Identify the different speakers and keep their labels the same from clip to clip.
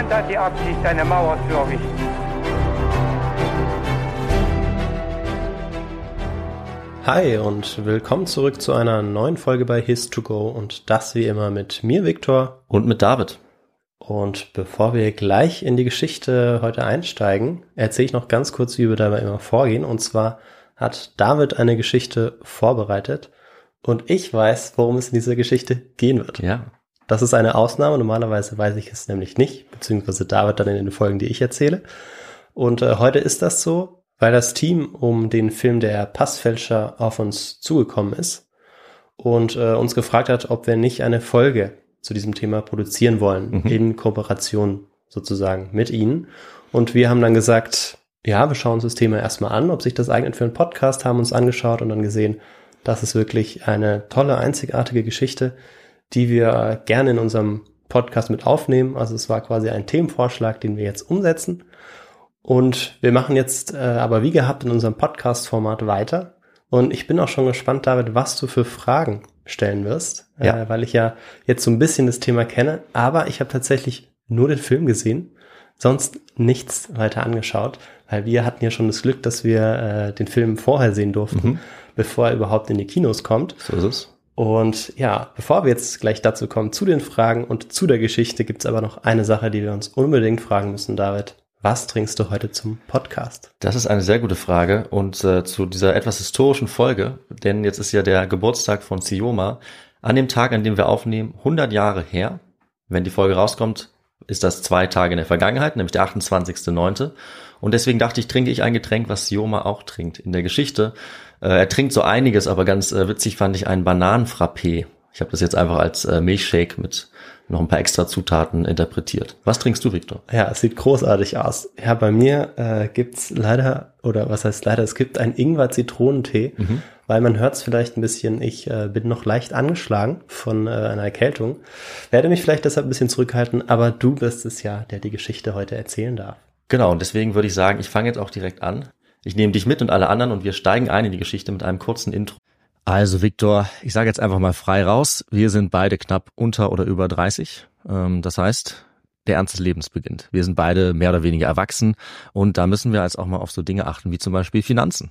Speaker 1: Niemand hat die Absicht, eine Mauer zu errichten.
Speaker 2: Hi und willkommen zurück zu einer neuen Folge bei His2Go und das wie immer mit mir, Viktor.
Speaker 3: Und mit David.
Speaker 2: Und bevor wir gleich in die Geschichte heute einsteigen, erzähle ich noch ganz kurz, wie wir dabei immer vorgehen. Und zwar hat David eine Geschichte vorbereitet und ich weiß, worum es in dieser Geschichte gehen wird.
Speaker 3: Ja.
Speaker 2: Das ist eine Ausnahme. Normalerweise weiß ich es nämlich nicht, beziehungsweise David dann in den Folgen, die ich erzähle. Und äh, heute ist das so, weil das Team um den Film Der Passfälscher auf uns zugekommen ist und äh, uns gefragt hat, ob wir nicht eine Folge zu diesem Thema produzieren wollen,
Speaker 3: Mhm.
Speaker 2: in Kooperation sozusagen mit ihnen. Und wir haben dann gesagt, ja, wir schauen uns das Thema erstmal an, ob sich das eignet für einen Podcast, haben uns angeschaut und dann gesehen, das ist wirklich eine tolle, einzigartige Geschichte, die wir gerne in unserem Podcast mit aufnehmen. Also es war quasi ein Themenvorschlag, den wir jetzt umsetzen. Und wir machen jetzt äh, aber wie gehabt in unserem Podcast-Format weiter. Und ich bin auch schon gespannt, David, was du für Fragen stellen wirst,
Speaker 3: Ja.
Speaker 2: äh, weil ich ja jetzt so ein bisschen das Thema kenne. Aber ich habe tatsächlich nur den Film gesehen, sonst nichts weiter angeschaut, weil wir hatten ja schon das Glück, dass wir äh, den Film vorher sehen durften, bevor er überhaupt in die Kinos kommt.
Speaker 3: So ist es.
Speaker 2: Und ja, bevor wir jetzt gleich dazu kommen, zu den Fragen und zu der Geschichte, gibt's aber noch eine Sache, die wir uns unbedingt fragen müssen, David. Was trinkst du heute zum Podcast?
Speaker 3: Das ist eine sehr gute Frage und äh, zu dieser etwas historischen Folge, denn jetzt ist ja der Geburtstag von Sioma an dem Tag, an dem wir aufnehmen, 100 Jahre her. Wenn die Folge rauskommt, ist das zwei Tage in der Vergangenheit, nämlich der 28.9. Und deswegen dachte ich, trinke ich ein Getränk, was Sioma auch trinkt in der Geschichte. Äh, er trinkt so einiges, aber ganz äh, witzig fand ich einen Bananenfrappé. Ich habe das jetzt einfach als äh, Milchshake mit noch ein paar extra Zutaten interpretiert. Was trinkst du, Victor?
Speaker 2: Ja, es sieht großartig aus. Ja, bei mir äh, gibt's leider, oder was heißt leider, es gibt einen Ingwer-Zitronentee, weil man hört's vielleicht ein bisschen, ich äh, bin noch leicht angeschlagen von äh, einer Erkältung. Werde mich vielleicht deshalb ein bisschen zurückhalten, aber du bist es ja, der die Geschichte heute erzählen darf.
Speaker 3: Genau, und deswegen würde ich sagen, ich fange jetzt auch direkt an. Ich nehme dich mit und alle anderen und wir steigen ein in die Geschichte mit einem kurzen Intro. Also Viktor, ich sage jetzt einfach mal frei raus, wir sind beide knapp unter oder über 30. Ähm, das heißt, der Ernst des Lebens beginnt. Wir sind beide mehr oder weniger erwachsen und da müssen wir jetzt auch mal auf so Dinge achten wie zum Beispiel Finanzen.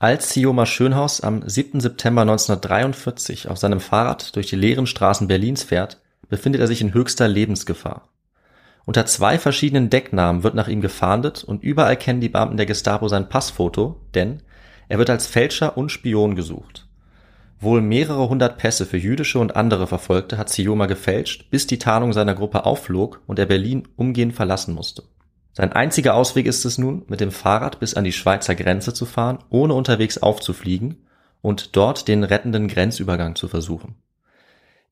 Speaker 3: Als Sioma Schönhaus am 7. September 1943 auf seinem Fahrrad durch die leeren Straßen Berlins fährt, befindet er sich in höchster Lebensgefahr. Unter zwei verschiedenen Decknamen wird nach ihm gefahndet und überall kennen die Beamten der Gestapo sein Passfoto, denn er wird als Fälscher und Spion gesucht. Wohl mehrere hundert Pässe für jüdische und andere Verfolgte hat Sioma gefälscht, bis die Tarnung seiner Gruppe aufflog und er Berlin umgehend verlassen musste. Sein einziger Ausweg ist es nun, mit dem Fahrrad bis an die Schweizer Grenze zu fahren, ohne unterwegs aufzufliegen und dort den rettenden Grenzübergang zu versuchen.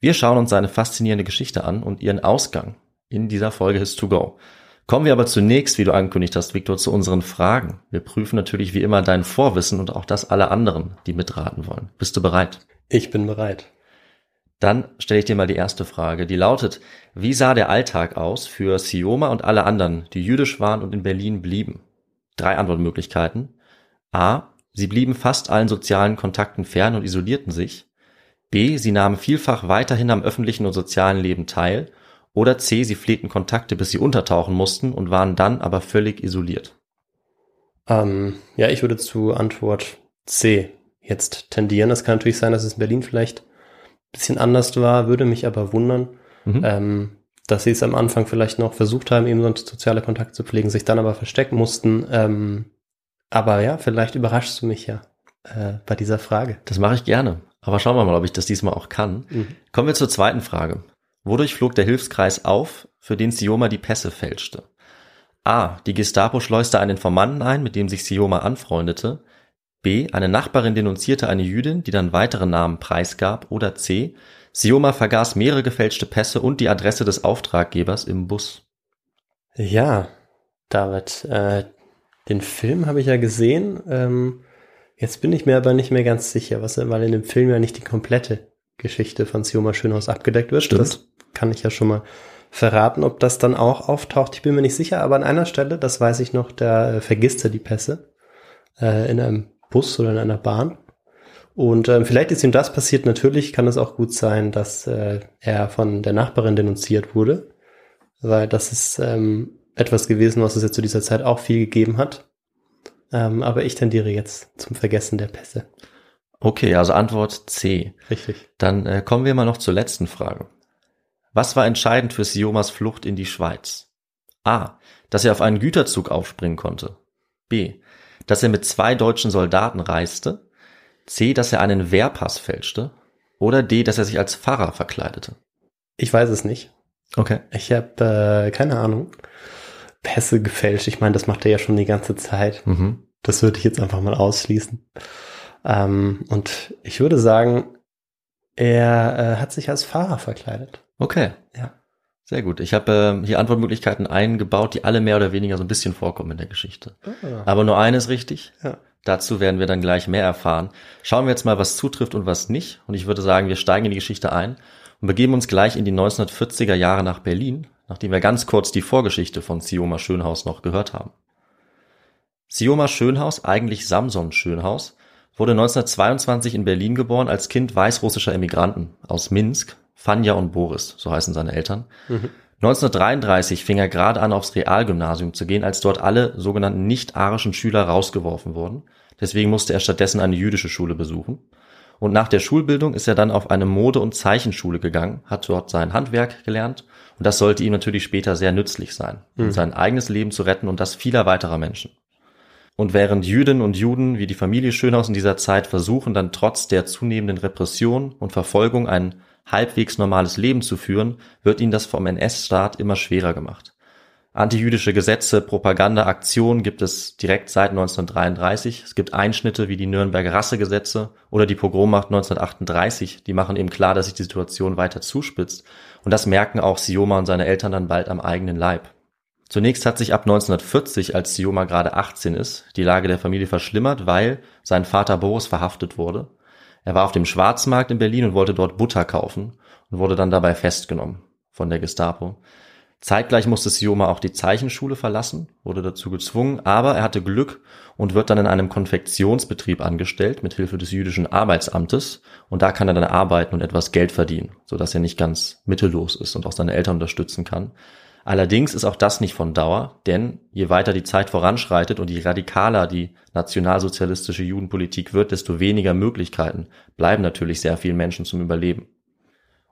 Speaker 3: Wir schauen uns seine faszinierende Geschichte an und ihren Ausgang in dieser Folge His to Go. Kommen wir aber zunächst, wie du angekündigt hast, Victor, zu unseren Fragen. Wir prüfen natürlich wie immer dein Vorwissen und auch das aller anderen, die mitraten wollen. Bist du bereit?
Speaker 2: Ich bin bereit.
Speaker 3: Dann stelle ich dir mal die erste Frage, die lautet, wie sah der Alltag aus für Sioma und alle anderen, die jüdisch waren und in Berlin blieben? Drei Antwortmöglichkeiten. A. Sie blieben fast allen sozialen Kontakten fern und isolierten sich. B. Sie nahmen vielfach weiterhin am öffentlichen und sozialen Leben teil oder C, sie pflegten Kontakte, bis sie untertauchen mussten und waren dann aber völlig isoliert.
Speaker 2: Ähm, ja, ich würde zu Antwort C jetzt tendieren. Es kann natürlich sein, dass es in Berlin vielleicht bisschen anders war, würde mich aber wundern,
Speaker 3: Mhm.
Speaker 2: ähm, dass sie es am Anfang vielleicht noch versucht haben, eben so einen soziale Kontakt zu pflegen, sich dann aber verstecken mussten. Ähm, aber ja, vielleicht überraschst du mich ja äh, bei dieser Frage.
Speaker 3: Das mache ich gerne. Aber schauen wir mal, ob ich das diesmal auch kann.
Speaker 2: Mhm.
Speaker 3: Kommen wir zur zweiten Frage. Wodurch flog der Hilfskreis auf, für den Sioma die Pässe fälschte? A. Die Gestapo schleuste einen Informanten ein, mit dem sich Sioma anfreundete. B. Eine Nachbarin denunzierte eine Jüdin, die dann weitere Namen preisgab. Oder C. Sioma vergaß mehrere gefälschte Pässe und die Adresse des Auftraggebers im Bus.
Speaker 2: Ja, David, äh, den Film habe ich ja gesehen. Ähm, jetzt bin ich mir aber nicht mehr ganz sicher, was, weil in dem Film ja nicht die komplette Geschichte von Sioma Schönhaus abgedeckt wird.
Speaker 3: Stimmt.
Speaker 2: Das kann ich ja schon mal verraten, ob das dann auch auftaucht. Ich bin mir nicht sicher, aber an einer Stelle, das weiß ich noch, da äh, vergisst er die Pässe äh, in einem Bus oder in einer Bahn. Und ähm, vielleicht ist ihm das passiert. Natürlich kann es auch gut sein, dass äh, er von der Nachbarin denunziert wurde, weil das ist ähm, etwas gewesen, was es ja zu dieser Zeit auch viel gegeben hat. Ähm, aber ich tendiere jetzt zum Vergessen der Pässe.
Speaker 3: Okay, also Antwort C.
Speaker 2: Richtig.
Speaker 3: Dann äh, kommen wir mal noch zur letzten Frage. Was war entscheidend für Siomas Flucht in die Schweiz? A. Dass er auf einen Güterzug aufspringen konnte. B. Dass er mit zwei deutschen Soldaten reiste. C. Dass er einen Wehrpass fälschte. Oder D. Dass er sich als Pfarrer verkleidete.
Speaker 2: Ich weiß es nicht.
Speaker 3: Okay.
Speaker 2: Ich habe äh, keine Ahnung. Pässe gefälscht. Ich meine, das macht er ja schon die ganze Zeit.
Speaker 3: Mhm.
Speaker 2: Das würde ich jetzt einfach mal ausschließen. Ähm, und ich würde sagen, er äh, hat sich als Fahrer verkleidet.
Speaker 3: Okay.
Speaker 2: Ja.
Speaker 3: Sehr gut. Ich habe äh, hier Antwortmöglichkeiten eingebaut, die alle mehr oder weniger so ein bisschen vorkommen in der Geschichte. Aber nur eine ist richtig.
Speaker 2: Ja.
Speaker 3: Dazu werden wir dann gleich mehr erfahren. Schauen wir jetzt mal, was zutrifft und was nicht. Und ich würde sagen, wir steigen in die Geschichte ein und begeben uns gleich in die 1940er Jahre nach Berlin, nachdem wir ganz kurz die Vorgeschichte von Sioma Schönhaus noch gehört haben. Sioma Schönhaus, eigentlich Samson Schönhaus, wurde 1922 in Berlin geboren als Kind weißrussischer Emigranten aus Minsk, Fanja und Boris, so heißen seine Eltern. 1933 fing er gerade an, aufs Realgymnasium zu gehen, als dort alle sogenannten nicht-arischen Schüler rausgeworfen wurden. Deswegen musste er stattdessen eine jüdische Schule besuchen. Und nach der Schulbildung ist er dann auf eine Mode- und Zeichenschule gegangen, hat dort sein Handwerk gelernt und das sollte ihm natürlich später sehr nützlich sein, um sein eigenes Leben zu retten und das vieler weiterer Menschen. Und während Jüdinnen und Juden wie die Familie Schönhaus in dieser Zeit versuchen, dann trotz der zunehmenden Repression und Verfolgung ein halbwegs normales Leben zu führen, wird ihnen das vom NS-Staat immer schwerer gemacht. Antijüdische Gesetze, Propaganda, Aktionen gibt es direkt seit 1933. Es gibt Einschnitte wie die Nürnberger Rassegesetze oder die Pogrommacht 1938. Die machen eben klar, dass sich die Situation weiter zuspitzt. Und das merken auch Sioma und seine Eltern dann bald am eigenen Leib. Zunächst hat sich ab 1940, als Sioma gerade 18 ist, die Lage der Familie verschlimmert, weil sein Vater Boris verhaftet wurde. Er war auf dem Schwarzmarkt in Berlin und wollte dort Butter kaufen und wurde dann dabei festgenommen von der Gestapo. Zeitgleich musste Sioma auch die Zeichenschule verlassen, wurde dazu gezwungen, aber er hatte Glück und wird dann in einem Konfektionsbetrieb angestellt mit Hilfe des jüdischen Arbeitsamtes und da kann er dann arbeiten und etwas Geld verdienen, so dass er nicht ganz mittellos ist und auch seine Eltern unterstützen kann. Allerdings ist auch das nicht von Dauer, denn je weiter die Zeit voranschreitet und je radikaler die nationalsozialistische Judenpolitik wird, desto weniger Möglichkeiten bleiben natürlich sehr vielen Menschen zum Überleben.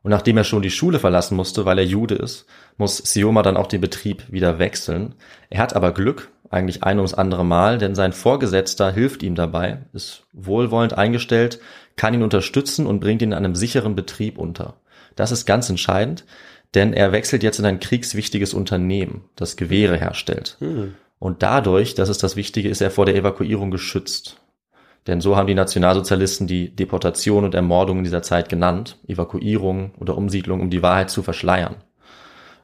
Speaker 3: Und nachdem er schon die Schule verlassen musste, weil er Jude ist, muss Sioma dann auch den Betrieb wieder wechseln. Er hat aber Glück, eigentlich ein ums andere Mal, denn sein Vorgesetzter hilft ihm dabei, ist wohlwollend eingestellt, kann ihn unterstützen und bringt ihn in einem sicheren Betrieb unter. Das ist ganz entscheidend, denn er wechselt jetzt in ein kriegswichtiges Unternehmen, das Gewehre herstellt. Hm. Und dadurch, das ist das Wichtige, ist er vor der Evakuierung geschützt. Denn so haben die Nationalsozialisten die Deportation und Ermordung in dieser Zeit genannt, Evakuierung oder Umsiedlung, um die Wahrheit zu verschleiern.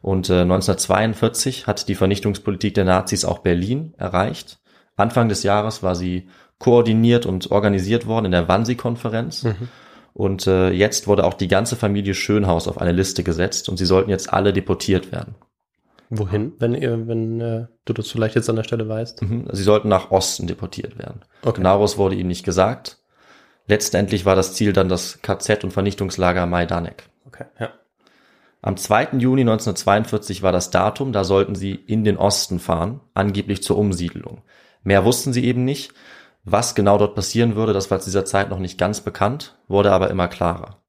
Speaker 3: Und äh, 1942 hat die Vernichtungspolitik der Nazis auch Berlin erreicht. Anfang des Jahres war sie koordiniert und organisiert worden in der Wannsee-Konferenz. Mhm. Und äh, jetzt wurde auch die ganze Familie Schönhaus auf eine Liste gesetzt und sie sollten jetzt alle deportiert werden.
Speaker 2: Wohin, wenn ihr, wenn äh, du das vielleicht jetzt an der Stelle weißt?
Speaker 3: Mhm. Sie sollten nach Osten deportiert werden. Okay. Genaueres wurde ihnen nicht gesagt. Letztendlich war das Ziel dann das KZ und Vernichtungslager Majdanek.
Speaker 2: Okay, ja.
Speaker 3: Am 2. Juni 1942 war das Datum, da sollten sie in den Osten fahren, angeblich zur Umsiedlung. Mehr wussten sie eben nicht. Was genau dort passieren würde, das war zu dieser Zeit noch nicht ganz bekannt, wurde aber immer klarer.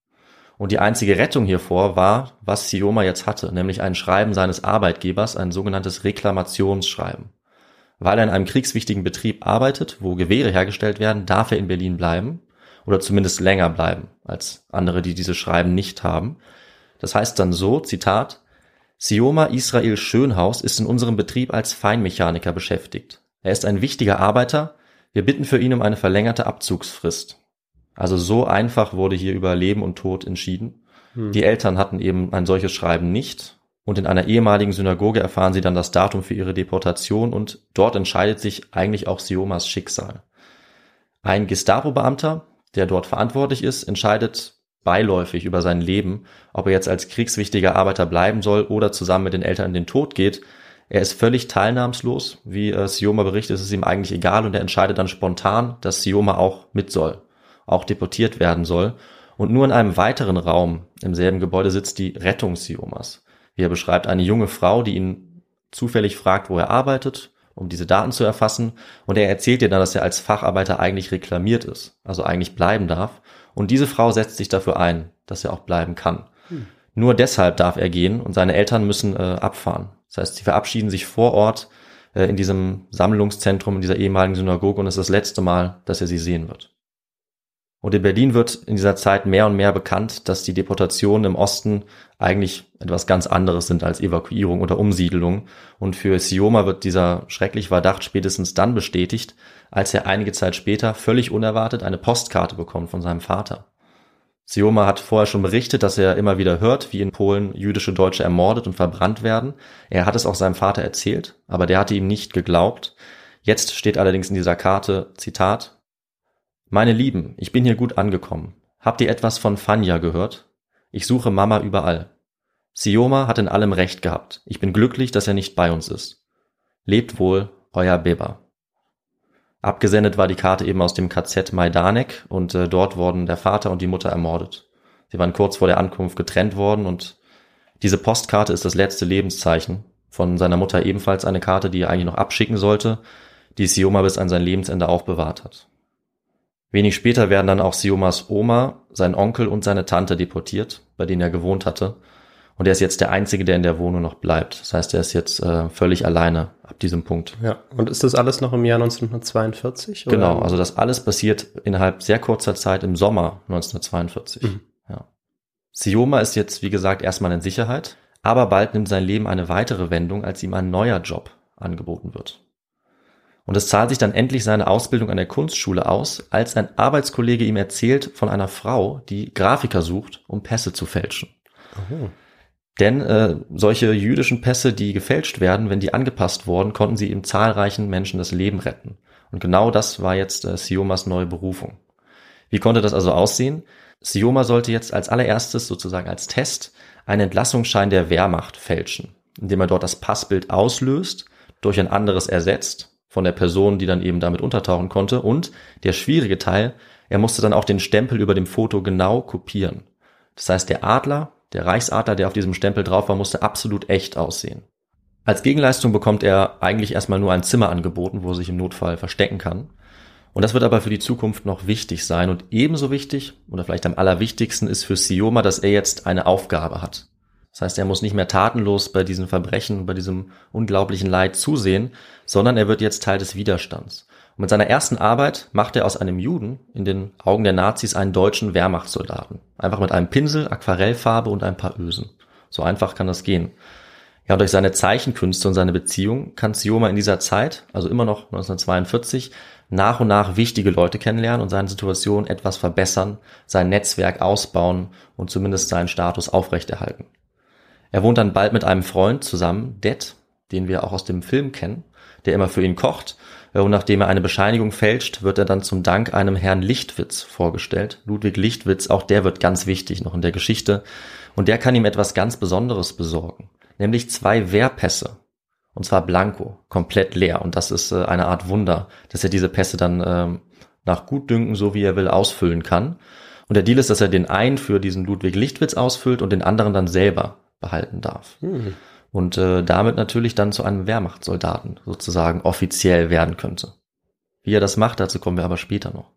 Speaker 3: Und die einzige Rettung hiervor war, was Sioma jetzt hatte, nämlich ein Schreiben seines Arbeitgebers, ein sogenanntes Reklamationsschreiben. Weil er in einem kriegswichtigen Betrieb arbeitet, wo Gewehre hergestellt werden, darf er in Berlin bleiben oder zumindest länger bleiben als andere, die diese Schreiben nicht haben. Das heißt dann so, Zitat, Sioma Israel Schönhaus ist in unserem Betrieb als Feinmechaniker beschäftigt. Er ist ein wichtiger Arbeiter. Wir bitten für ihn um eine verlängerte Abzugsfrist. Also so einfach wurde hier über Leben und Tod entschieden. Hm. Die Eltern hatten eben ein solches Schreiben nicht. Und in einer ehemaligen Synagoge erfahren sie dann das Datum für ihre Deportation und dort entscheidet sich eigentlich auch Siomas Schicksal. Ein Gestapo-Beamter, der dort verantwortlich ist, entscheidet beiläufig über sein Leben, ob er jetzt als kriegswichtiger Arbeiter bleiben soll oder zusammen mit den Eltern in den Tod geht. Er ist völlig teilnahmslos. Wie äh, Sioma berichtet, ist es ihm eigentlich egal und er entscheidet dann spontan, dass Sioma auch mit soll auch deportiert werden soll. Und nur in einem weiteren Raum im selben Gebäude sitzt die Rettung Siomas. Wie er beschreibt, eine junge Frau, die ihn zufällig fragt, wo er arbeitet, um diese Daten zu erfassen. Und er erzählt ihr dann, dass er als Facharbeiter eigentlich reklamiert ist, also eigentlich bleiben darf. Und diese Frau setzt sich dafür ein, dass er auch bleiben kann. Hm. Nur deshalb darf er gehen und seine Eltern müssen äh, abfahren. Das heißt, sie verabschieden sich vor Ort äh, in diesem Sammlungszentrum, in dieser ehemaligen Synagoge und es ist das letzte Mal, dass er sie sehen wird. Und in Berlin wird in dieser Zeit mehr und mehr bekannt, dass die Deportationen im Osten eigentlich etwas ganz anderes sind als Evakuierung oder Umsiedelung. Und für Sioma wird dieser schreckliche Verdacht spätestens dann bestätigt, als er einige Zeit später völlig unerwartet eine Postkarte bekommt von seinem Vater. Sioma hat vorher schon berichtet, dass er immer wieder hört, wie in Polen jüdische Deutsche ermordet und verbrannt werden. Er hat es auch seinem Vater erzählt, aber der hatte ihm nicht geglaubt. Jetzt steht allerdings in dieser Karte, Zitat, meine Lieben, ich bin hier gut angekommen. Habt ihr etwas von Fanja gehört? Ich suche Mama überall. Sioma hat in allem recht gehabt. Ich bin glücklich, dass er nicht bei uns ist. Lebt wohl, euer Beba. Abgesendet war die Karte eben aus dem KZ Majdanek und äh, dort wurden der Vater und die Mutter ermordet. Sie waren kurz vor der Ankunft getrennt worden und diese Postkarte ist das letzte Lebenszeichen. Von seiner Mutter ebenfalls eine Karte, die er eigentlich noch abschicken sollte, die Sioma bis an sein Lebensende aufbewahrt hat. Wenig später werden dann auch Siomas Oma, sein Onkel und seine Tante deportiert, bei denen er gewohnt hatte. Und er ist jetzt der Einzige, der in der Wohnung noch bleibt. Das heißt, er ist jetzt äh, völlig alleine ab diesem Punkt.
Speaker 2: Ja, und ist das alles noch im Jahr 1942? Oder?
Speaker 3: Genau, also das alles passiert innerhalb sehr kurzer Zeit im Sommer 1942. Mhm. Ja. Sioma ist jetzt, wie gesagt, erstmal in Sicherheit. aber bald nimmt sein Leben eine weitere Wendung, als ihm ein neuer Job angeboten wird. Und es zahlt sich dann endlich seine Ausbildung an der Kunstschule aus, als ein Arbeitskollege ihm erzählt von einer Frau, die Grafiker sucht, um Pässe zu fälschen.
Speaker 2: Oh.
Speaker 3: Denn äh, solche jüdischen Pässe, die gefälscht werden, wenn die angepasst wurden, konnten sie eben zahlreichen Menschen das Leben retten. Und genau das war jetzt äh, Siomas neue Berufung. Wie konnte das also aussehen? Sioma sollte jetzt als allererstes sozusagen als Test einen Entlassungsschein der Wehrmacht fälschen, indem er dort das Passbild auslöst, durch ein anderes ersetzt von der Person, die dann eben damit untertauchen konnte. Und der schwierige Teil, er musste dann auch den Stempel über dem Foto genau kopieren. Das heißt, der Adler, der Reichsadler, der auf diesem Stempel drauf war, musste absolut echt aussehen. Als Gegenleistung bekommt er eigentlich erstmal nur ein Zimmer angeboten, wo er sich im Notfall verstecken kann. Und das wird aber für die Zukunft noch wichtig sein. Und ebenso wichtig, oder vielleicht am allerwichtigsten, ist für Sioma, dass er jetzt eine Aufgabe hat. Das heißt, er muss nicht mehr tatenlos bei diesen Verbrechen, bei diesem unglaublichen Leid zusehen, sondern er wird jetzt Teil des Widerstands. Mit seiner ersten Arbeit macht er aus einem Juden in den Augen der Nazis einen deutschen Wehrmachtssoldaten. Einfach mit einem Pinsel, Aquarellfarbe und ein paar Ösen. So einfach kann das gehen. Ja, durch seine Zeichenkünste und seine Beziehung kann Sioma in dieser Zeit, also immer noch 1942, nach und nach wichtige Leute kennenlernen und seine Situation etwas verbessern, sein Netzwerk ausbauen und zumindest seinen Status aufrechterhalten. Er wohnt dann bald mit einem Freund zusammen, Det, den wir auch aus dem Film kennen, der immer für ihn kocht. Und nachdem er eine Bescheinigung fälscht, wird er dann zum Dank einem Herrn Lichtwitz vorgestellt. Ludwig Lichtwitz, auch der wird ganz wichtig noch in der Geschichte. Und der kann ihm etwas ganz Besonderes besorgen. Nämlich zwei Wehrpässe. Und zwar blanko, komplett leer. Und das ist äh, eine Art Wunder, dass er diese Pässe dann ähm, nach Gutdünken, so wie er will, ausfüllen kann. Und der Deal ist, dass er den einen für diesen Ludwig Lichtwitz ausfüllt und den anderen dann selber behalten darf.
Speaker 2: Hm.
Speaker 3: Und äh, damit natürlich dann zu einem Wehrmachtssoldaten sozusagen offiziell werden könnte. Wie er das macht, dazu kommen wir aber später noch.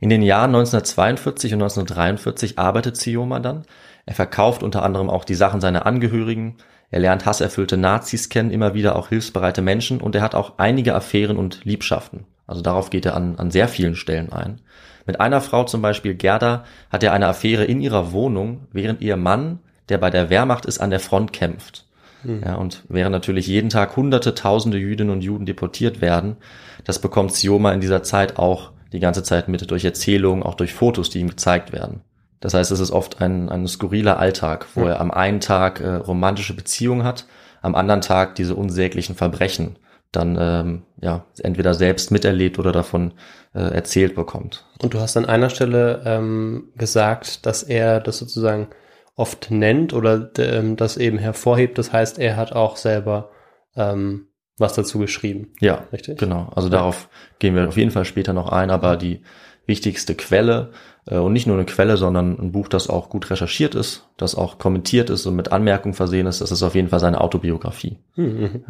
Speaker 3: In den Jahren 1942 und 1943 arbeitet Sioma dann. Er verkauft unter anderem auch die Sachen seiner Angehörigen. Er lernt hasserfüllte Nazis kennen, immer wieder auch hilfsbereite Menschen und er hat auch einige Affären und Liebschaften. Also darauf geht er an, an sehr vielen Stellen ein. Mit einer Frau zum Beispiel, Gerda, hat er eine Affäre in ihrer Wohnung, während ihr Mann der bei der Wehrmacht ist, an der Front kämpft.
Speaker 2: Mhm.
Speaker 3: Ja, und während natürlich jeden Tag hunderte, tausende Jüdinnen und Juden deportiert werden, das bekommt Sioma in dieser Zeit auch die ganze Zeit mit durch Erzählungen, auch durch Fotos, die ihm gezeigt werden. Das heißt, es ist oft ein, ein skurriler Alltag, wo er am einen Tag äh, romantische Beziehungen hat, am anderen Tag diese unsäglichen Verbrechen dann ähm, ja entweder selbst miterlebt oder davon äh, erzählt bekommt.
Speaker 2: Und du hast an einer Stelle ähm, gesagt, dass er das sozusagen oft nennt oder ähm, das eben hervorhebt. Das heißt, er hat auch selber ähm, was dazu geschrieben.
Speaker 3: Ja,
Speaker 2: Richtig?
Speaker 3: Genau. Also darauf gehen wir auf jeden Fall später noch ein, aber die wichtigste Quelle äh, und nicht nur eine Quelle, sondern ein Buch, das auch gut recherchiert ist, das auch kommentiert ist und mit Anmerkungen versehen ist, das ist auf jeden Fall seine Autobiografie.
Speaker 2: Hm, mhm.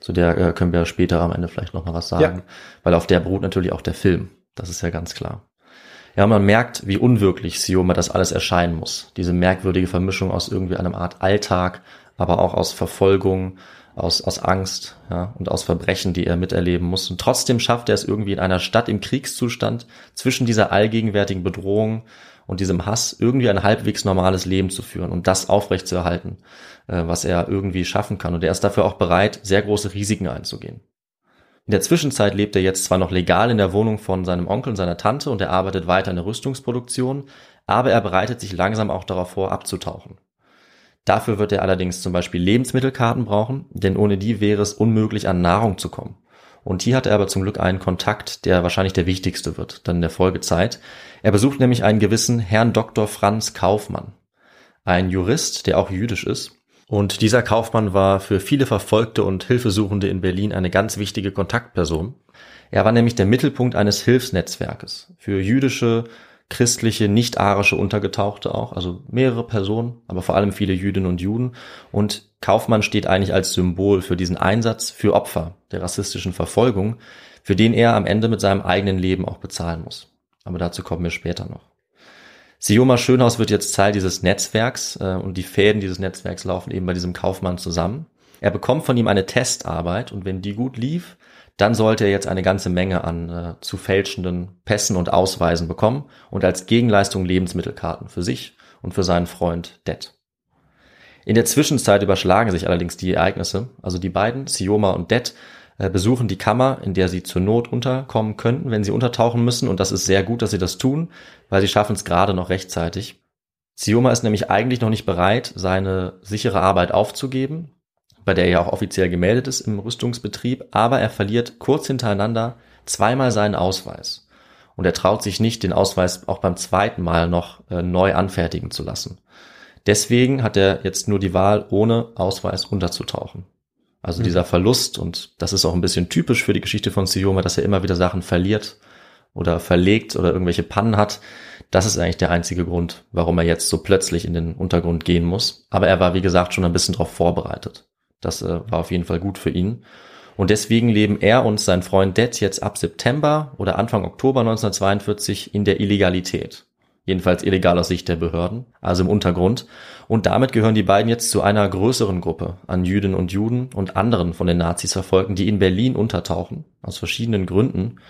Speaker 3: Zu der äh, können wir später am Ende vielleicht noch mal was sagen,
Speaker 2: Ja.
Speaker 3: weil auf der beruht natürlich auch der Film. Das ist ja ganz klar. Ja, man merkt, wie unwirklich Sioma das alles erscheinen muss. Diese merkwürdige Vermischung aus irgendwie einem Art Alltag, aber auch aus Verfolgung, aus, aus Angst ja, und aus Verbrechen, die er miterleben muss. Und trotzdem schafft er es irgendwie in einer Stadt im Kriegszustand zwischen dieser allgegenwärtigen Bedrohung und diesem Hass irgendwie ein halbwegs normales Leben zu führen und das aufrechtzuerhalten, äh, was er irgendwie schaffen kann. Und er ist dafür auch bereit, sehr große Risiken einzugehen. In der Zwischenzeit lebt er jetzt zwar noch legal in der Wohnung von seinem Onkel und seiner Tante und er arbeitet weiter in der Rüstungsproduktion, aber er bereitet sich langsam auch darauf vor, abzutauchen. Dafür wird er allerdings zum Beispiel Lebensmittelkarten brauchen, denn ohne die wäre es unmöglich, an Nahrung zu kommen. Und hier hat er aber zum Glück einen Kontakt, der wahrscheinlich der wichtigste wird, dann in der Folgezeit. Er besucht nämlich einen gewissen Herrn Dr. Franz Kaufmann, ein Jurist, der auch jüdisch ist. Und dieser Kaufmann war für viele Verfolgte und Hilfesuchende in Berlin eine ganz wichtige Kontaktperson. Er war nämlich der Mittelpunkt eines Hilfsnetzwerkes für jüdische, christliche, nicht-arische Untergetauchte auch, also mehrere Personen, aber vor allem viele Jüdinnen und Juden. Und Kaufmann steht eigentlich als Symbol für diesen Einsatz für Opfer der rassistischen Verfolgung, für den er am Ende mit seinem eigenen Leben auch bezahlen muss. Aber dazu kommen wir später noch. Sioma Schönhaus wird jetzt Teil dieses Netzwerks äh, und die Fäden dieses Netzwerks laufen eben bei diesem Kaufmann zusammen. Er bekommt von ihm eine Testarbeit und wenn die gut lief, dann sollte er jetzt eine ganze Menge an äh, zu fälschenden Pässen und Ausweisen bekommen und als Gegenleistung Lebensmittelkarten für sich und für seinen Freund Det. In der Zwischenzeit überschlagen sich allerdings die Ereignisse. Also die beiden, Sioma und Det, besuchen die Kammer, in der sie zur Not unterkommen könnten, wenn sie untertauchen müssen. Und das ist sehr gut, dass sie das tun, weil sie schaffen es gerade noch rechtzeitig. Sioma ist nämlich eigentlich noch nicht bereit, seine sichere Arbeit aufzugeben, bei der er ja auch offiziell gemeldet ist im Rüstungsbetrieb, aber er verliert kurz hintereinander zweimal seinen Ausweis. Und er traut sich nicht, den Ausweis auch beim zweiten Mal noch äh, neu anfertigen zu lassen. Deswegen hat er jetzt nur die Wahl, ohne Ausweis unterzutauchen. Also mhm. dieser Verlust, und das ist auch ein bisschen typisch für die Geschichte von Sioma, dass er immer wieder Sachen verliert oder verlegt oder irgendwelche Pannen hat. Das ist eigentlich der einzige Grund, warum er jetzt so plötzlich in den Untergrund gehen muss. Aber er war, wie gesagt, schon ein bisschen darauf vorbereitet. Das äh, war auf jeden Fall gut für ihn. Und deswegen leben er und sein Freund Det jetzt ab September oder Anfang Oktober 1942 in der Illegalität. Jedenfalls illegal aus Sicht der Behörden, also im Untergrund. Und damit gehören die beiden jetzt zu einer größeren Gruppe an Jüdinnen und Juden und anderen von den Nazis Verfolgten, die in Berlin untertauchen, aus verschiedenen Gründen.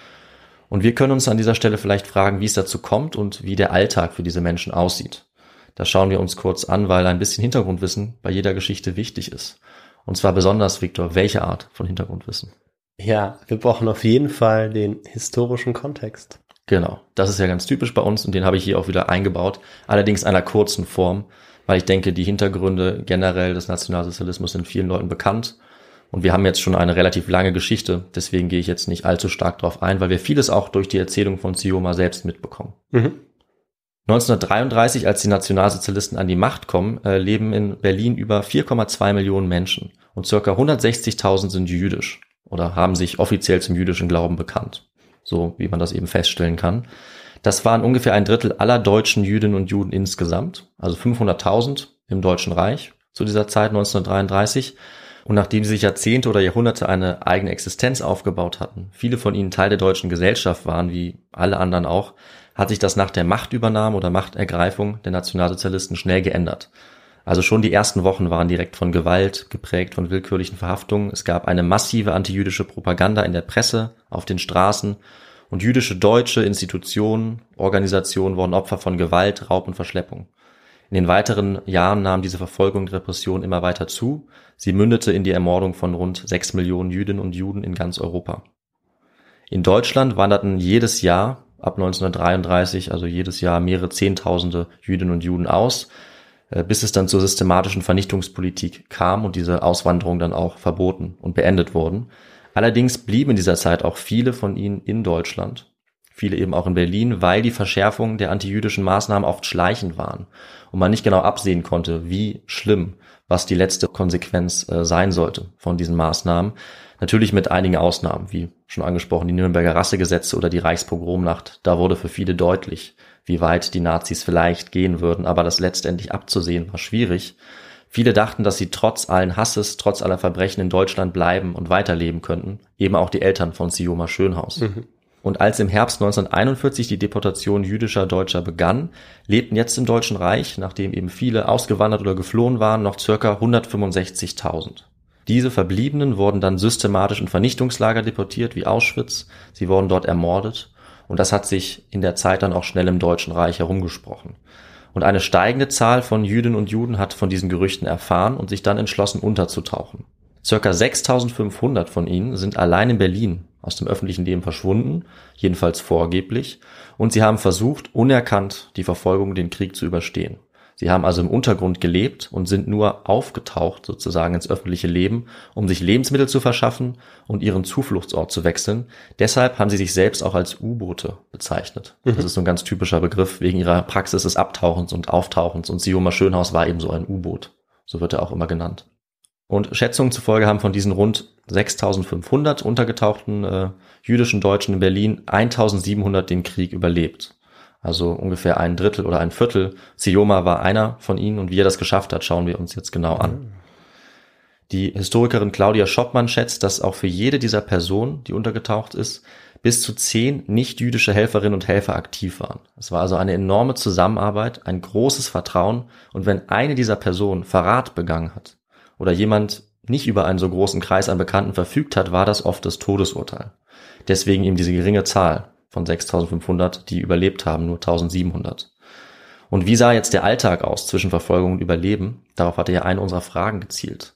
Speaker 3: Und wir können uns an dieser Stelle vielleicht fragen, wie es dazu kommt und wie der Alltag für diese Menschen aussieht. Das schauen wir uns kurz an, weil ein bisschen Hintergrundwissen bei jeder Geschichte wichtig ist. Und zwar besonders, Viktor, welche Art von Hintergrundwissen?
Speaker 2: Ja, wir brauchen auf jeden Fall den historischen Kontext.
Speaker 3: Genau, das ist ja ganz typisch bei uns und den habe ich hier auch wieder eingebaut, allerdings in einer kurzen Form, weil ich denke, die Hintergründe generell des Nationalsozialismus sind vielen Leuten bekannt. Und wir haben jetzt schon eine relativ lange Geschichte, deswegen gehe ich jetzt nicht allzu stark darauf ein, weil wir vieles auch durch die Erzählung von Sioma selbst mitbekommen. Mhm. 1933, als die Nationalsozialisten an die Macht kommen, äh, leben in Berlin über 4,2 Millionen Menschen und circa 160.000 sind jüdisch oder haben sich offiziell zum jüdischen Glauben bekannt so wie man das eben feststellen kann. Das waren ungefähr ein Drittel aller deutschen Jüdinnen und Juden insgesamt, also 500.000 im Deutschen Reich zu dieser Zeit 1933. Und nachdem sie sich Jahrzehnte oder Jahrhunderte eine eigene Existenz aufgebaut hatten, viele von ihnen Teil der deutschen Gesellschaft waren, wie alle anderen auch, hat sich das nach der Machtübernahme oder Machtergreifung der Nationalsozialisten schnell geändert. Also schon die ersten Wochen waren direkt von Gewalt geprägt, von willkürlichen Verhaftungen. Es gab eine massive antijüdische Propaganda in der Presse, auf den Straßen und jüdische deutsche Institutionen, Organisationen wurden Opfer von Gewalt, Raub und Verschleppung. In den weiteren Jahren nahm diese Verfolgung und Repression immer weiter zu. Sie mündete in die Ermordung von rund sechs Millionen Jüdinnen und Juden in ganz Europa. In Deutschland wanderten jedes Jahr ab 1933, also jedes Jahr mehrere Zehntausende Jüdinnen und Juden aus. Äh, bis es dann zur systematischen Vernichtungspolitik kam und diese Auswanderung dann auch verboten und beendet wurden. Allerdings blieben in dieser Zeit auch viele von ihnen in Deutschland, viele eben auch in Berlin, weil die Verschärfungen der antijüdischen Maßnahmen oft schleichend waren und man nicht genau absehen konnte, wie schlimm, was die letzte Konsequenz äh, sein sollte von diesen Maßnahmen. Natürlich mit einigen Ausnahmen, wie schon angesprochen, die Nürnberger Rassegesetze oder die Reichspogromnacht. Da wurde für viele deutlich, wie weit die Nazis vielleicht gehen würden, aber das letztendlich abzusehen war schwierig. Viele dachten, dass sie trotz allen Hasses, trotz aller Verbrechen in Deutschland bleiben und weiterleben könnten, eben auch die Eltern von Sioma Schönhaus. Mhm. Und als im Herbst 1941 die Deportation jüdischer Deutscher begann, lebten jetzt im Deutschen Reich, nachdem eben viele ausgewandert oder geflohen waren, noch circa 165.000. Diese Verbliebenen wurden dann systematisch in Vernichtungslager deportiert, wie Auschwitz. Sie wurden dort ermordet und das hat sich in der Zeit dann auch schnell im Deutschen Reich herumgesprochen. Und eine steigende Zahl von Jüdinnen und Juden hat von diesen Gerüchten erfahren und sich dann entschlossen unterzutauchen. Circa 6500 von ihnen sind allein in Berlin aus dem öffentlichen Leben verschwunden, jedenfalls vorgeblich, und sie haben versucht, unerkannt die Verfolgung, den Krieg zu überstehen. Sie haben also im Untergrund gelebt und sind nur aufgetaucht sozusagen ins öffentliche Leben, um sich Lebensmittel zu verschaffen und ihren Zufluchtsort zu wechseln. Deshalb haben sie sich selbst auch als U-Boote bezeichnet. Mhm. Das ist so ein ganz typischer Begriff wegen ihrer Praxis des Abtauchens und Auftauchens. Und Sioma Schönhaus war eben so ein U-Boot. So wird er auch immer genannt. Und Schätzungen zufolge haben von diesen rund 6500 untergetauchten äh, jüdischen Deutschen in Berlin 1700 den Krieg überlebt also ungefähr ein Drittel oder ein Viertel. Sioma war einer von ihnen und wie er das geschafft hat, schauen wir uns jetzt genau an. Die Historikerin Claudia Schoppmann schätzt, dass auch für jede dieser Personen, die untergetaucht ist, bis zu zehn nicht-jüdische Helferinnen und Helfer aktiv waren. Es war also eine enorme Zusammenarbeit, ein großes Vertrauen und wenn eine dieser Personen Verrat begangen hat oder jemand nicht über einen so großen Kreis an Bekannten verfügt hat, war das oft das Todesurteil. Deswegen eben diese geringe Zahl von 6500, die überlebt haben, nur 1700. Und wie sah jetzt der Alltag aus zwischen Verfolgung und Überleben? Darauf hatte ja eine unserer Fragen gezielt.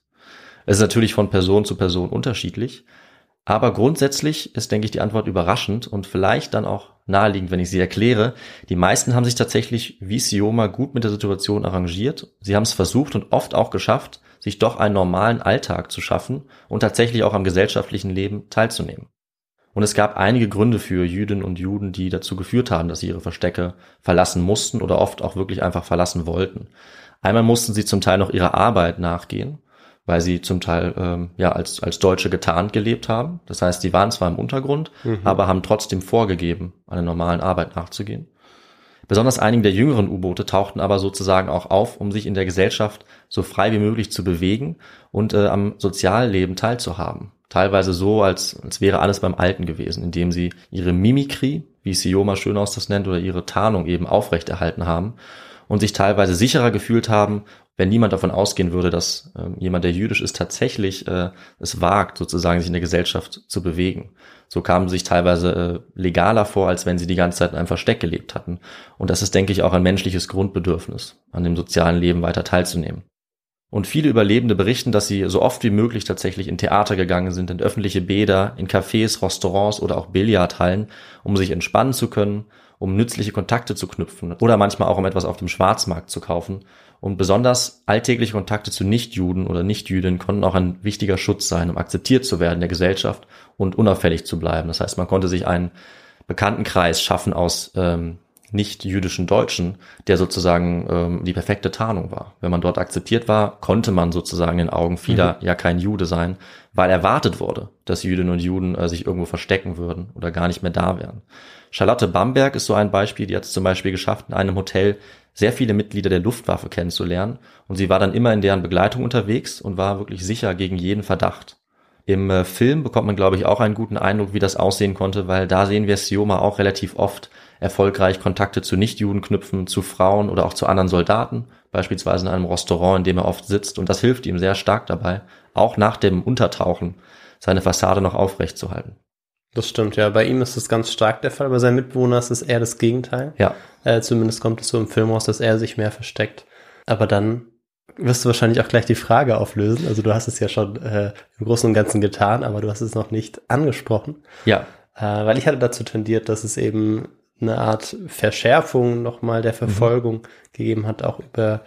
Speaker 3: Es ist natürlich von Person zu Person unterschiedlich, aber grundsätzlich ist, denke ich, die Antwort überraschend und vielleicht dann auch naheliegend, wenn ich sie erkläre. Die meisten haben sich tatsächlich wie Sioma gut mit der Situation arrangiert. Sie haben es versucht und oft auch geschafft, sich doch einen normalen Alltag zu schaffen und tatsächlich auch am gesellschaftlichen Leben teilzunehmen. Und es gab einige Gründe für Jüdinnen und Juden, die dazu geführt haben, dass sie ihre Verstecke verlassen mussten oder oft auch wirklich einfach verlassen wollten. Einmal mussten sie zum Teil noch ihrer Arbeit nachgehen, weil sie zum Teil ähm, ja als als Deutsche getarnt gelebt haben. Das heißt, sie waren zwar im Untergrund, mhm. aber haben trotzdem vorgegeben, einer normalen Arbeit nachzugehen. Besonders einige der jüngeren U-Boote tauchten aber sozusagen auch auf, um sich in der Gesellschaft so frei wie möglich zu bewegen und äh, am Sozialleben teilzuhaben teilweise so, als, als wäre alles beim Alten gewesen, indem sie ihre Mimikrie, wie Sioma Schönhaus das nennt, oder ihre Tarnung eben aufrechterhalten haben und sich teilweise sicherer gefühlt haben, wenn niemand davon ausgehen würde, dass äh, jemand, der jüdisch ist, tatsächlich äh, es wagt, sozusagen sich in der Gesellschaft zu bewegen. So kamen sie sich teilweise äh, legaler vor, als wenn sie die ganze Zeit in einem Versteck gelebt hatten. Und das ist, denke ich, auch ein menschliches Grundbedürfnis, an dem sozialen Leben weiter teilzunehmen. Und viele Überlebende berichten, dass sie so oft wie möglich tatsächlich in Theater gegangen sind, in öffentliche Bäder, in Cafés, Restaurants oder auch Billardhallen, um sich entspannen zu können, um nützliche Kontakte zu knüpfen oder manchmal auch um etwas auf dem Schwarzmarkt zu kaufen. Und besonders alltägliche Kontakte zu Nichtjuden oder Nichtjüdinnen konnten auch ein wichtiger Schutz sein, um akzeptiert zu werden in der Gesellschaft und unauffällig zu bleiben. Das heißt, man konnte sich einen Bekanntenkreis schaffen aus ähm, nicht-jüdischen Deutschen, der sozusagen ähm, die perfekte Tarnung war. Wenn man dort akzeptiert war, konnte man sozusagen in den Augen vieler mhm. ja kein Jude sein, weil erwartet wurde, dass Jüdinnen und Juden äh, sich irgendwo verstecken würden oder gar nicht mehr da wären. Charlotte Bamberg ist so ein Beispiel, die hat es zum Beispiel geschafft, in einem Hotel sehr viele Mitglieder der Luftwaffe kennenzulernen und sie war dann immer in deren Begleitung unterwegs und war wirklich sicher gegen jeden Verdacht. Im äh, Film bekommt man, glaube ich, auch einen guten Eindruck, wie das aussehen konnte, weil da sehen wir Sioma auch relativ oft erfolgreich Kontakte zu Nichtjuden knüpfen, zu Frauen oder auch zu anderen Soldaten, beispielsweise in einem Restaurant, in dem er oft sitzt. Und das hilft ihm sehr stark dabei, auch nach dem Untertauchen seine Fassade noch aufrecht zu halten.
Speaker 2: Das stimmt, ja. Bei ihm ist das ganz stark der Fall. Bei seinen Mitbewohnern ist es eher das Gegenteil.
Speaker 3: Ja.
Speaker 2: Äh, zumindest kommt es so im Film raus, dass er sich mehr versteckt. Aber dann wirst du wahrscheinlich auch gleich die Frage auflösen. Also du hast es ja schon äh, im Großen und Ganzen getan, aber du hast es noch nicht angesprochen.
Speaker 3: Ja.
Speaker 2: Äh, weil ich hatte dazu tendiert, dass es eben eine Art Verschärfung nochmal der Verfolgung mhm. gegeben hat, auch über,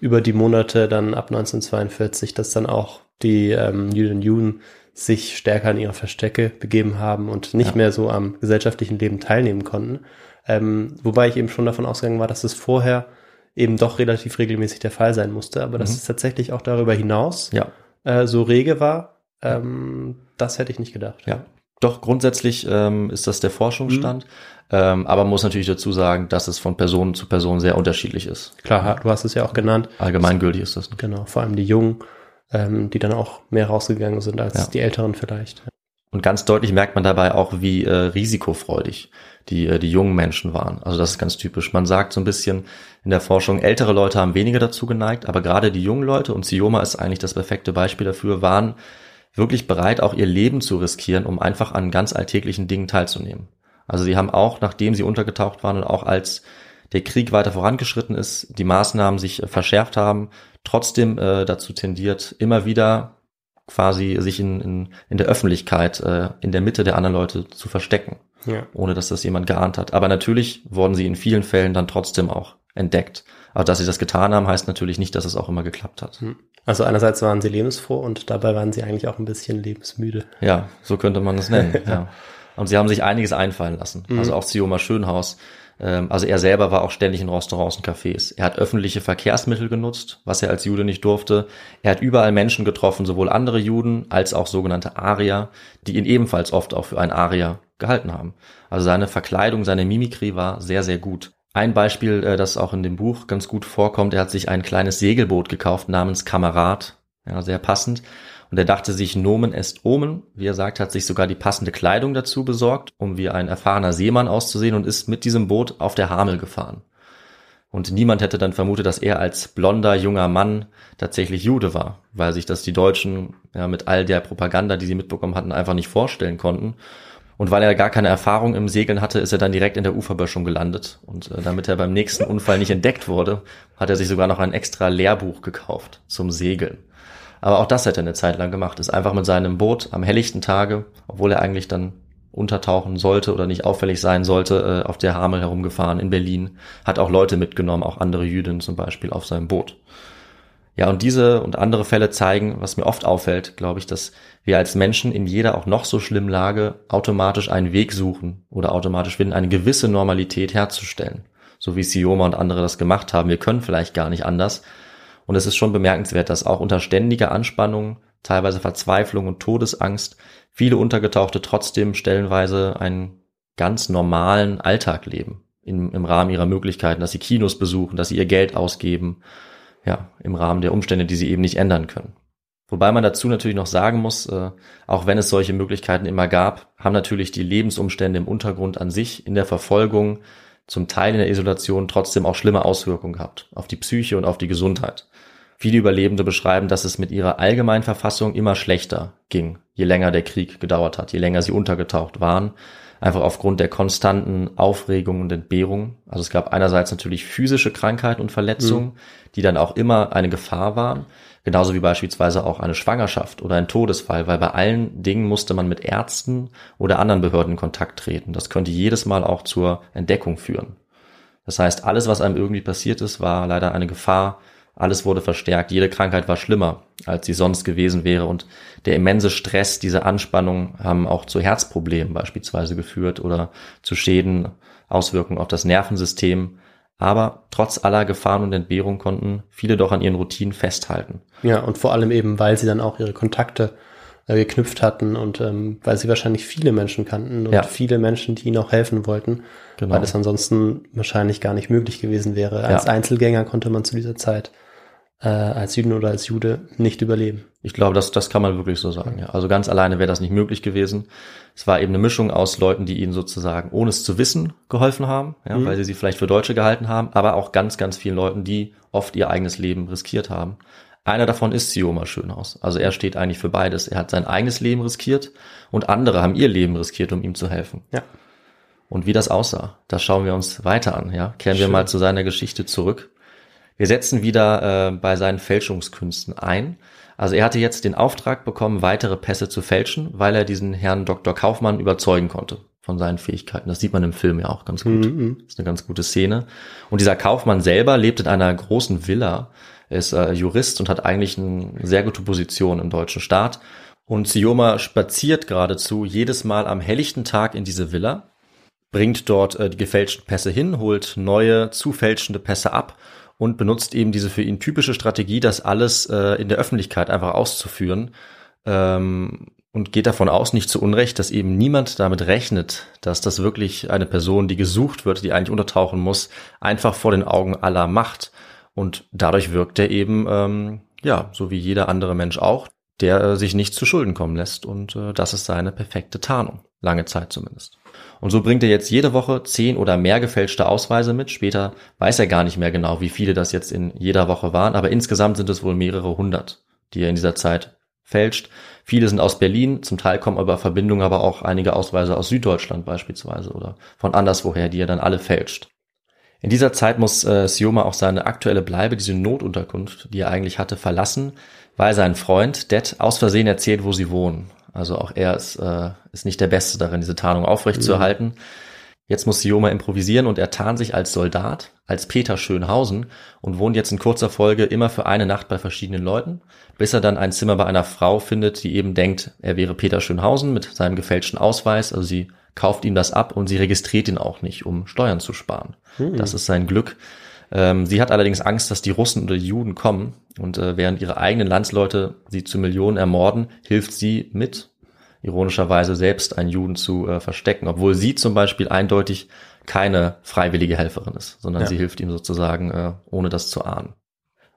Speaker 2: über die Monate dann ab 1942, dass dann auch die ähm, Juden Juden sich stärker in ihre Verstecke begeben haben und nicht ja. mehr so am gesellschaftlichen Leben teilnehmen konnten. Ähm, wobei ich eben schon davon ausgegangen war, dass es vorher eben doch relativ regelmäßig der Fall sein musste, aber mhm. dass es tatsächlich auch darüber hinaus
Speaker 3: ja.
Speaker 2: äh, so rege war, ähm, das hätte ich nicht gedacht.
Speaker 3: Ja, doch grundsätzlich ähm, ist das der Forschungsstand. Mhm. Ähm, aber man muss natürlich dazu sagen, dass es von Person zu Person sehr unterschiedlich ist.
Speaker 2: Klar, du hast es ja auch genannt.
Speaker 3: Allgemeingültig ist das.
Speaker 2: Genau, vor allem die Jungen, ähm, die dann auch mehr rausgegangen sind als ja. die Älteren vielleicht.
Speaker 3: Und ganz deutlich merkt man dabei auch, wie äh, risikofreudig die, äh, die jungen Menschen waren. Also das ist ganz typisch. Man sagt so ein bisschen in der Forschung, ältere Leute haben weniger dazu geneigt, aber gerade die jungen Leute, und Sioma ist eigentlich das perfekte Beispiel dafür, waren wirklich bereit, auch ihr Leben zu riskieren, um einfach an ganz alltäglichen Dingen teilzunehmen. Also sie haben auch, nachdem sie untergetaucht waren und auch als der Krieg weiter vorangeschritten ist, die Maßnahmen sich äh, verschärft haben, trotzdem äh, dazu tendiert, immer wieder quasi sich in, in, in der Öffentlichkeit, äh, in der Mitte der anderen Leute zu verstecken,
Speaker 2: ja.
Speaker 3: ohne dass das jemand geahnt hat. Aber natürlich wurden sie in vielen Fällen dann trotzdem auch entdeckt. Aber dass sie das getan haben, heißt natürlich nicht, dass es auch immer geklappt hat. Hm.
Speaker 2: Also einerseits waren sie lebensfroh und dabei waren sie eigentlich auch ein bisschen lebensmüde.
Speaker 3: Ja, so könnte man es nennen. ja. Und sie haben sich einiges einfallen lassen. Mhm. Also auch Sioma Schönhaus. Ähm, also er selber war auch ständig in Restaurants und Cafés. Er hat öffentliche Verkehrsmittel genutzt, was er als Jude nicht durfte. Er hat überall Menschen getroffen, sowohl andere Juden als auch sogenannte Arier, die ihn ebenfalls oft auch für einen Arier gehalten haben. Also seine Verkleidung, seine Mimikrie war sehr, sehr gut. Ein Beispiel, äh, das auch in dem Buch ganz gut vorkommt, er hat sich ein kleines Segelboot gekauft namens Kamerad. Ja, sehr passend. Und er dachte sich, Nomen est Omen. Wie er sagt, hat sich sogar die passende Kleidung dazu besorgt, um wie ein erfahrener Seemann auszusehen und ist mit diesem Boot auf der Hamel gefahren. Und niemand hätte dann vermutet, dass er als blonder junger Mann tatsächlich Jude war, weil sich das die Deutschen ja, mit all der Propaganda, die sie mitbekommen hatten, einfach nicht vorstellen konnten. Und weil er gar keine Erfahrung im Segeln hatte, ist er dann direkt in der Uferböschung gelandet. Und äh, damit er beim nächsten Unfall nicht entdeckt wurde, hat er sich sogar noch ein extra Lehrbuch gekauft zum Segeln. Aber auch das hat er eine Zeit lang gemacht, ist einfach mit seinem Boot am helllichten Tage, obwohl er eigentlich dann untertauchen sollte oder nicht auffällig sein sollte, äh, auf der Hamel herumgefahren in Berlin, hat auch Leute mitgenommen, auch andere Jüdinnen zum Beispiel auf seinem Boot. Ja, und diese und andere Fälle zeigen, was mir oft auffällt, glaube ich, dass wir als Menschen in jeder auch noch so schlimmen Lage automatisch einen Weg suchen oder automatisch finden, eine gewisse Normalität herzustellen. So wie Sioma und andere das gemacht haben. Wir können vielleicht gar nicht anders. Und es ist schon bemerkenswert, dass auch unter ständiger Anspannung, teilweise Verzweiflung und Todesangst viele Untergetauchte trotzdem stellenweise einen ganz normalen Alltag leben. Im, im Rahmen ihrer Möglichkeiten, dass sie Kinos besuchen, dass sie ihr Geld ausgeben, ja, im Rahmen der Umstände, die sie eben nicht ändern können. Wobei man dazu natürlich noch sagen muss, äh, auch wenn es solche Möglichkeiten immer gab, haben natürlich die Lebensumstände im Untergrund an sich in der Verfolgung, zum Teil in der Isolation trotzdem auch schlimme Auswirkungen gehabt auf die Psyche und auf die Gesundheit. Viele Überlebende beschreiben, dass es mit ihrer allgemeinen Verfassung immer schlechter ging, je länger der Krieg gedauert hat, je länger sie untergetaucht waren einfach aufgrund der konstanten Aufregung und Entbehrung. Also es gab einerseits natürlich physische Krankheiten und Verletzungen, mhm. die dann auch immer eine Gefahr waren, genauso wie beispielsweise auch eine Schwangerschaft oder ein Todesfall, weil bei allen Dingen musste man mit Ärzten oder anderen Behörden in Kontakt treten. Das könnte jedes Mal auch zur Entdeckung führen. Das heißt, alles, was einem irgendwie passiert ist, war leider eine Gefahr, alles wurde verstärkt. Jede Krankheit war schlimmer, als sie sonst gewesen wäre. Und der immense Stress, diese Anspannung haben auch zu Herzproblemen beispielsweise geführt oder zu Schäden, Auswirkungen auf das Nervensystem. Aber trotz aller Gefahren und Entbehrung konnten viele doch an ihren Routinen festhalten.
Speaker 2: Ja, und vor allem eben, weil sie dann auch ihre Kontakte äh, geknüpft hatten und ähm, weil sie wahrscheinlich viele Menschen kannten und ja. viele Menschen, die ihnen auch helfen wollten, genau. weil es ansonsten wahrscheinlich gar nicht möglich gewesen wäre. Als ja. Einzelgänger konnte man zu dieser Zeit äh, als Jüden oder als Jude nicht überleben.
Speaker 3: Ich glaube, das, das kann man wirklich so sagen. Ja. Also ganz alleine wäre das nicht möglich gewesen. Es war eben eine Mischung aus Leuten, die ihnen sozusagen, ohne es zu wissen, geholfen haben, ja, mhm. weil sie sie vielleicht für Deutsche gehalten haben, aber auch ganz, ganz vielen Leuten, die oft ihr eigenes Leben riskiert haben. Einer davon ist Sioma Schönhaus. Also er steht eigentlich für beides. Er hat sein eigenes Leben riskiert und andere haben ihr Leben riskiert, um ihm zu helfen.
Speaker 2: Ja.
Speaker 3: Und wie das aussah, das schauen wir uns weiter an. Ja, kehren Schön. wir mal zu seiner Geschichte zurück. Wir setzen wieder äh, bei seinen Fälschungskünsten ein. Also er hatte jetzt den Auftrag bekommen, weitere Pässe zu fälschen, weil er diesen Herrn Dr. Kaufmann überzeugen konnte von seinen Fähigkeiten. Das sieht man im Film ja auch ganz gut. Mhm. Das ist eine ganz gute Szene. Und dieser Kaufmann selber lebt in einer großen Villa, ist äh, Jurist und hat eigentlich eine sehr gute Position im deutschen Staat. Und Sioma spaziert geradezu jedes Mal am helllichten Tag in diese Villa, bringt dort äh, die gefälschten Pässe hin, holt neue, zufälschende Pässe ab und benutzt eben diese für ihn typische Strategie, das alles äh, in der Öffentlichkeit einfach auszuführen ähm, und geht davon aus, nicht zu Unrecht, dass eben niemand damit rechnet, dass das wirklich eine Person, die gesucht wird, die eigentlich untertauchen muss, einfach vor den Augen aller macht. Und dadurch wirkt er eben, ähm, ja, so wie jeder andere Mensch auch, der äh, sich nicht zu Schulden kommen lässt. Und äh, das ist seine perfekte Tarnung. Lange Zeit zumindest. Und so bringt er jetzt jede Woche zehn oder mehr gefälschte Ausweise mit. Später weiß er gar nicht mehr genau, wie viele das jetzt in jeder Woche waren, aber insgesamt sind es wohl mehrere hundert, die er in dieser Zeit fälscht. Viele sind aus Berlin, zum Teil kommen über Verbindungen aber auch einige Ausweise aus Süddeutschland beispielsweise oder von anderswoher, die er dann alle fälscht. In dieser Zeit muss äh, Sioma auch seine aktuelle Bleibe, diese Notunterkunft, die er eigentlich hatte, verlassen, weil sein Freund Det aus Versehen erzählt, wo sie wohnen. Also auch er ist, äh, ist nicht der Beste darin, diese Tarnung aufrechtzuerhalten. Mhm. Jetzt muss Sioma improvisieren und er tarnt sich als Soldat, als Peter Schönhausen und wohnt jetzt in kurzer Folge immer für eine Nacht bei verschiedenen Leuten, bis er dann ein Zimmer bei einer Frau findet, die eben denkt, er wäre Peter Schönhausen mit seinem gefälschten Ausweis. Also sie kauft ihm das ab und sie registriert ihn auch nicht, um Steuern zu sparen. Mhm. Das ist sein Glück. Ähm, sie hat allerdings Angst, dass die Russen oder die Juden kommen und äh, während ihre eigenen Landsleute sie zu Millionen ermorden, hilft sie mit, ironischerweise selbst einen Juden zu äh, verstecken, obwohl sie zum Beispiel eindeutig keine freiwillige Helferin ist, sondern ja. sie hilft ihm sozusagen, äh, ohne das zu ahnen.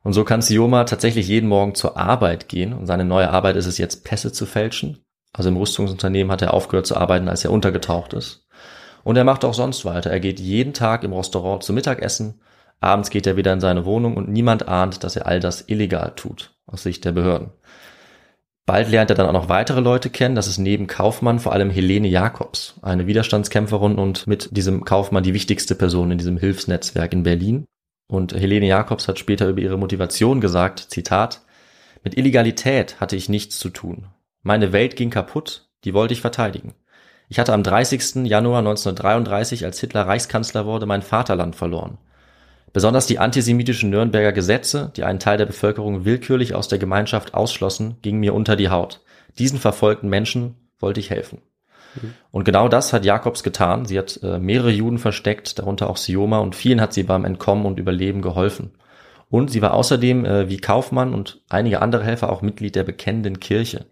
Speaker 3: Und so kann Sioma tatsächlich jeden Morgen zur Arbeit gehen und seine neue Arbeit ist es jetzt, Pässe zu fälschen. Also im Rüstungsunternehmen hat er aufgehört zu arbeiten, als er untergetaucht ist. Und er macht auch sonst weiter. Er geht jeden Tag im Restaurant zum Mittagessen Abends geht er wieder in seine Wohnung und niemand ahnt, dass er all das illegal tut, aus Sicht der Behörden. Bald lernt er dann auch noch weitere Leute kennen. Das ist neben Kaufmann vor allem Helene Jacobs, eine Widerstandskämpferin und mit diesem Kaufmann die wichtigste Person in diesem Hilfsnetzwerk in Berlin. Und Helene Jacobs hat später über ihre Motivation gesagt, Zitat, mit Illegalität hatte ich nichts zu tun. Meine Welt ging kaputt, die wollte ich verteidigen. Ich hatte am 30. Januar 1933, als Hitler Reichskanzler wurde, mein Vaterland verloren. Besonders die antisemitischen Nürnberger Gesetze, die einen Teil der Bevölkerung willkürlich aus der Gemeinschaft ausschlossen, gingen mir unter die Haut. Diesen verfolgten Menschen wollte ich helfen. Mhm. Und genau das hat Jakobs getan. Sie hat äh, mehrere Juden versteckt, darunter auch Sioma, und vielen hat sie beim Entkommen und Überleben geholfen. Und sie war außerdem äh, wie Kaufmann und einige andere Helfer auch Mitglied der Bekennenden Kirche.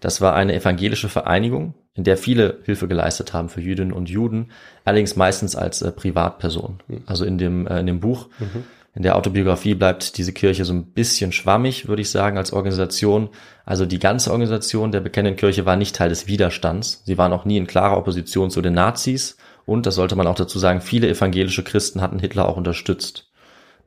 Speaker 3: Das war eine evangelische Vereinigung, in der viele Hilfe geleistet haben für Jüdinnen und Juden, allerdings meistens als äh, Privatperson. Mhm. Also in dem, äh, in dem Buch, mhm. in der Autobiografie bleibt diese Kirche so ein bisschen schwammig, würde ich sagen, als Organisation. Also die ganze Organisation der bekennenden Kirche war nicht Teil des Widerstands. Sie waren auch nie in klarer Opposition zu den Nazis. Und, das sollte man auch dazu sagen, viele evangelische Christen hatten Hitler auch unterstützt.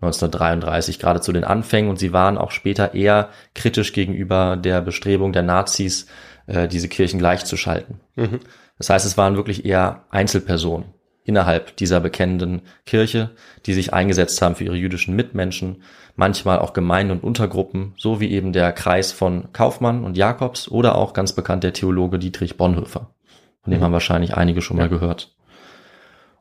Speaker 3: 1933, gerade zu den Anfängen. Und sie waren auch später eher kritisch gegenüber der Bestrebung der Nazis, äh, diese Kirchen gleichzuschalten. Mhm. Das heißt, es waren wirklich eher Einzelpersonen innerhalb dieser bekennenden Kirche, die sich eingesetzt haben für ihre jüdischen Mitmenschen, manchmal auch Gemeinden und Untergruppen, so wie eben der Kreis von Kaufmann und Jakobs oder auch ganz bekannt der Theologe Dietrich Bonhoeffer. Von dem mhm. haben wahrscheinlich einige schon ja. mal gehört.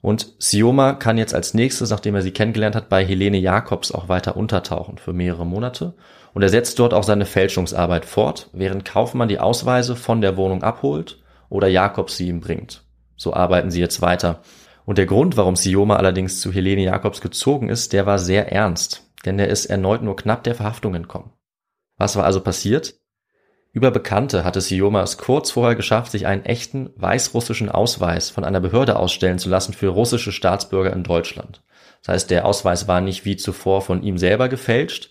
Speaker 3: Und Sioma kann jetzt als nächstes, nachdem er sie kennengelernt hat, bei Helene Jakobs auch weiter untertauchen für mehrere Monate. Und er setzt dort auch seine Fälschungsarbeit fort, während Kaufmann die Ausweise von der Wohnung abholt oder Jakobs sie ihm bringt. So arbeiten sie jetzt weiter. Und der Grund, warum Sioma allerdings zu Helene Jakobs gezogen ist, der war sehr ernst, denn er ist erneut nur knapp der Verhaftung entkommen. Was war also passiert? Über Bekannte hatte Sioma es kurz vorher geschafft, sich einen echten weißrussischen Ausweis von einer Behörde ausstellen zu lassen für russische Staatsbürger in Deutschland. Das heißt, der Ausweis war nicht wie zuvor von ihm selber gefälscht,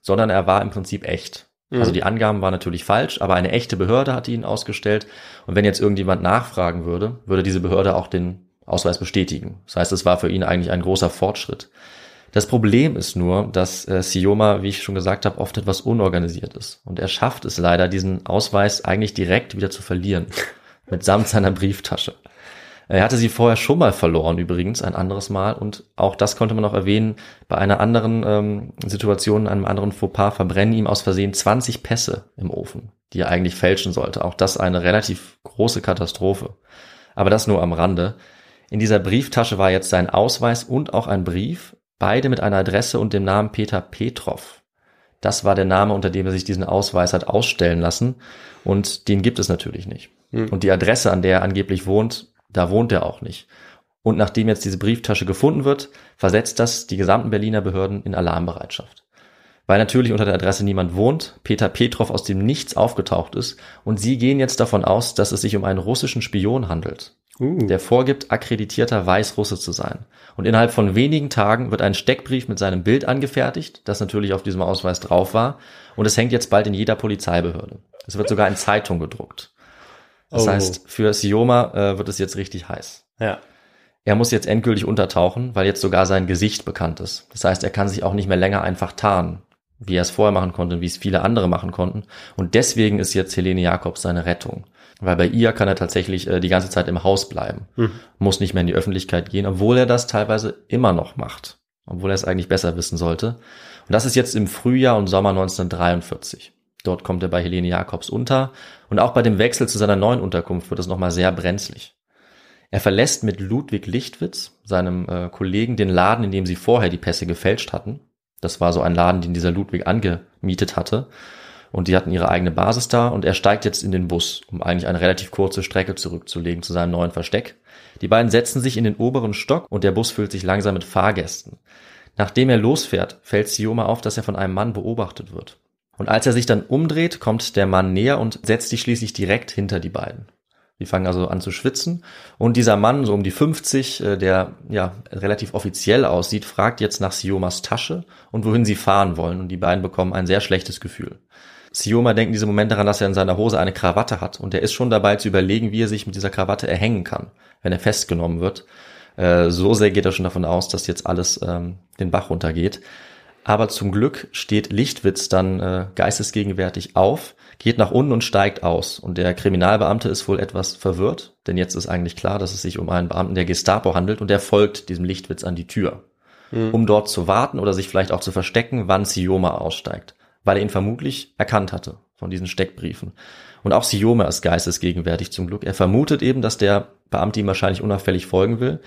Speaker 3: sondern er war im Prinzip echt. Mhm. Also die Angaben waren natürlich falsch, aber eine echte Behörde hatte ihn ausgestellt. Und wenn jetzt irgendjemand nachfragen würde, würde diese Behörde auch den Ausweis bestätigen. Das heißt, es war für ihn eigentlich ein großer Fortschritt. Das Problem ist nur, dass äh, Sioma, wie ich schon gesagt habe, oft etwas unorganisiert ist. Und er schafft es leider, diesen Ausweis eigentlich direkt wieder zu verlieren. mitsamt seiner Brieftasche. Er hatte sie vorher schon mal verloren, übrigens, ein anderes Mal. Und auch das konnte man noch erwähnen. Bei einer anderen ähm, Situation, einem anderen Fauxpas, verbrennen ihm aus Versehen 20 Pässe im Ofen, die er eigentlich fälschen sollte. Auch das eine relativ große Katastrophe. Aber das nur am Rande. In dieser Brieftasche war jetzt sein Ausweis und auch ein Brief, beide mit einer Adresse und dem Namen Peter Petrov. Das war der Name, unter dem er sich diesen Ausweis hat ausstellen lassen. Und den gibt es natürlich nicht. Hm. Und die Adresse, an der er angeblich wohnt, da wohnt er auch nicht. Und nachdem jetzt diese Brieftasche gefunden wird, versetzt das die gesamten Berliner Behörden in Alarmbereitschaft. Weil natürlich unter der Adresse niemand wohnt, Peter Petrov aus dem Nichts aufgetaucht ist und sie gehen jetzt davon aus, dass es sich um einen russischen Spion handelt, uh. der vorgibt, akkreditierter Weißrusse zu sein. Und innerhalb von wenigen Tagen wird ein Steckbrief mit seinem Bild angefertigt, das natürlich auf diesem Ausweis drauf war, und es hängt jetzt bald in jeder Polizeibehörde. Es wird sogar in Zeitung gedruckt. Das oh. heißt, für Sioma äh, wird es jetzt richtig heiß.
Speaker 2: Ja.
Speaker 3: Er muss jetzt endgültig untertauchen, weil jetzt sogar sein Gesicht bekannt ist. Das heißt, er kann sich auch nicht mehr länger einfach tarnen, wie er es vorher machen konnte und wie es viele andere machen konnten. Und deswegen ist jetzt Helene Jakobs seine Rettung. Weil bei ihr kann er tatsächlich äh, die ganze Zeit im Haus bleiben, mhm. muss nicht mehr in die Öffentlichkeit gehen, obwohl er das teilweise immer noch macht, obwohl er es eigentlich besser wissen sollte. Und das ist jetzt im Frühjahr und Sommer 1943. Dort kommt er bei Helene Jakobs unter und auch bei dem Wechsel zu seiner neuen Unterkunft wird es nochmal sehr brenzlig. Er verlässt mit Ludwig Lichtwitz, seinem äh, Kollegen, den Laden, in dem sie vorher die Pässe gefälscht hatten. Das war so ein Laden, den dieser Ludwig angemietet hatte. Und die hatten ihre eigene Basis da und er steigt jetzt in den Bus, um eigentlich eine relativ kurze Strecke zurückzulegen zu seinem neuen Versteck. Die beiden setzen sich in den oberen Stock und der Bus füllt sich langsam mit Fahrgästen. Nachdem er losfährt, fällt Sioma auf, dass er von einem Mann beobachtet wird. Und als er sich dann umdreht, kommt der Mann näher und setzt sich schließlich direkt hinter die beiden. Die fangen also an zu schwitzen. Und dieser Mann, so um die 50, äh, der ja relativ offiziell aussieht, fragt jetzt nach Siomas Tasche und wohin sie fahren wollen. Und die beiden bekommen ein sehr schlechtes Gefühl. Sioma denkt in diesem Moment daran, dass er in seiner Hose eine Krawatte hat. Und er ist schon dabei zu überlegen, wie er sich mit dieser Krawatte erhängen kann, wenn er festgenommen wird. Äh, so sehr geht er schon davon aus, dass jetzt alles ähm, den Bach runtergeht. Aber zum Glück steht Lichtwitz dann äh, geistesgegenwärtig auf, geht nach unten und steigt aus. Und der Kriminalbeamte ist wohl etwas verwirrt, denn jetzt ist eigentlich klar, dass es sich um einen Beamten der Gestapo handelt und der folgt diesem Lichtwitz an die Tür,
Speaker 2: Hm.
Speaker 3: um dort zu warten oder sich vielleicht auch zu verstecken, wann Sioma aussteigt, weil er ihn vermutlich erkannt hatte von diesen Steckbriefen. Und auch Sioma ist geistesgegenwärtig zum Glück. Er vermutet eben, dass der Beamte ihm wahrscheinlich unauffällig folgen will.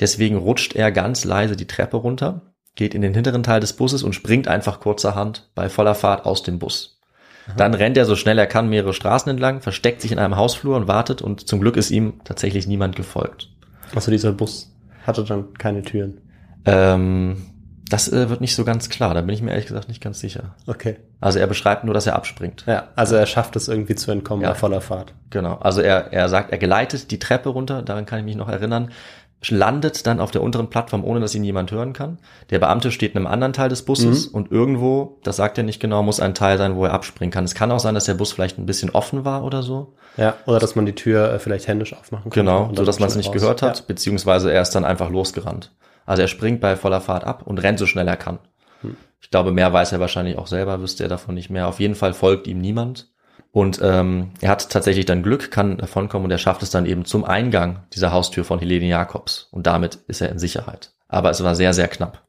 Speaker 3: Deswegen rutscht er ganz leise die Treppe runter, geht in den hinteren Teil des Busses und springt einfach kurzerhand bei voller Fahrt aus dem Bus. Dann rennt er so schnell er kann mehrere Straßen entlang, versteckt sich in einem Hausflur und wartet und zum Glück ist ihm tatsächlich niemand gefolgt.
Speaker 2: Also dieser Bus hatte dann keine Türen.
Speaker 3: Ähm, das äh, wird nicht so ganz klar, da bin ich mir ehrlich gesagt nicht ganz sicher.
Speaker 2: Okay.
Speaker 3: Also er beschreibt nur, dass er abspringt.
Speaker 2: Ja, also er schafft es irgendwie zu entkommen
Speaker 3: Ja.
Speaker 2: bei voller Fahrt.
Speaker 3: Genau. Also er, er sagt, er geleitet die Treppe runter, daran kann ich mich noch erinnern, landet dann auf der unteren Plattform, ohne dass ihn jemand hören kann. Der Beamte steht in einem anderen Teil des Busses und irgendwo, das sagt er nicht genau, muss ein Teil sein, wo er abspringen kann. Es kann auch sein, dass der Bus vielleicht ein bisschen offen war oder so.
Speaker 2: Ja, oder dass man die Tür äh, vielleicht händisch aufmachen kann.
Speaker 3: Genau, so dass man es nicht
Speaker 2: raus.
Speaker 3: gehört hat,
Speaker 2: Ja.
Speaker 3: beziehungsweise er ist dann einfach losgerannt. Also er springt bei voller Fahrt ab und rennt so schnell er kann.
Speaker 2: Hm.
Speaker 3: Ich glaube, mehr weiß er wahrscheinlich auch selber, wüsste er davon nicht mehr. Auf jeden Fall folgt ihm niemand. Und ähm, er hat tatsächlich dann Glück, kann davonkommen und er schafft es dann eben zum Eingang dieser Haustür von Helene Jakobs. Und damit ist er in Sicherheit. Aber es war sehr, sehr knapp.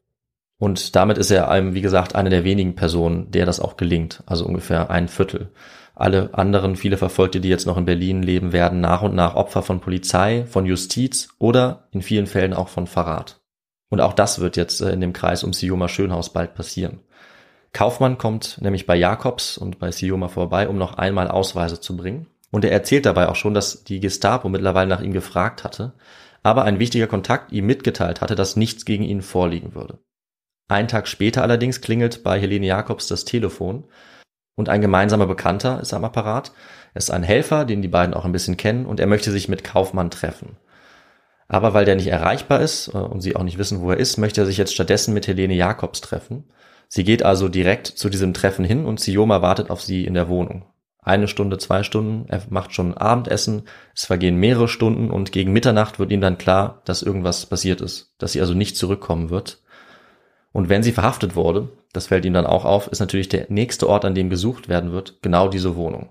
Speaker 3: Und damit ist er einem, wie gesagt, eine der wenigen Personen, der das auch gelingt. Also ungefähr ein Viertel. Alle anderen, viele Verfolgte, die jetzt noch in Berlin leben, werden nach und nach Opfer von Polizei, von Justiz oder in vielen Fällen auch von Verrat. Und auch das wird jetzt äh, in dem Kreis um Sioma Schönhaus bald passieren. Kaufmann kommt nämlich bei Jakobs und bei Sioma vorbei, um noch einmal Ausweise zu bringen. Und er erzählt dabei auch schon, dass die Gestapo mittlerweile nach ihm gefragt hatte, aber ein wichtiger Kontakt ihm mitgeteilt hatte, dass nichts gegen ihn vorliegen würde. Einen Tag später allerdings klingelt bei Helene Jakobs das Telefon und ein gemeinsamer Bekannter ist am Apparat. Er ist ein Helfer, den die beiden auch ein bisschen kennen und er möchte sich mit Kaufmann treffen. Aber weil der nicht erreichbar ist äh, und sie auch nicht wissen, wo er ist, möchte er sich jetzt stattdessen mit Helene Jakobs treffen. Sie geht also direkt zu diesem Treffen hin und Sioma wartet auf sie in der Wohnung. Eine Stunde, zwei Stunden, er macht schon Abendessen, es vergehen mehrere Stunden und gegen Mitternacht wird ihm dann klar, dass irgendwas passiert ist, dass sie also nicht zurückkommen wird. Und wenn sie verhaftet wurde, das fällt ihm dann auch auf, ist natürlich der nächste Ort, an dem gesucht werden wird, genau diese Wohnung.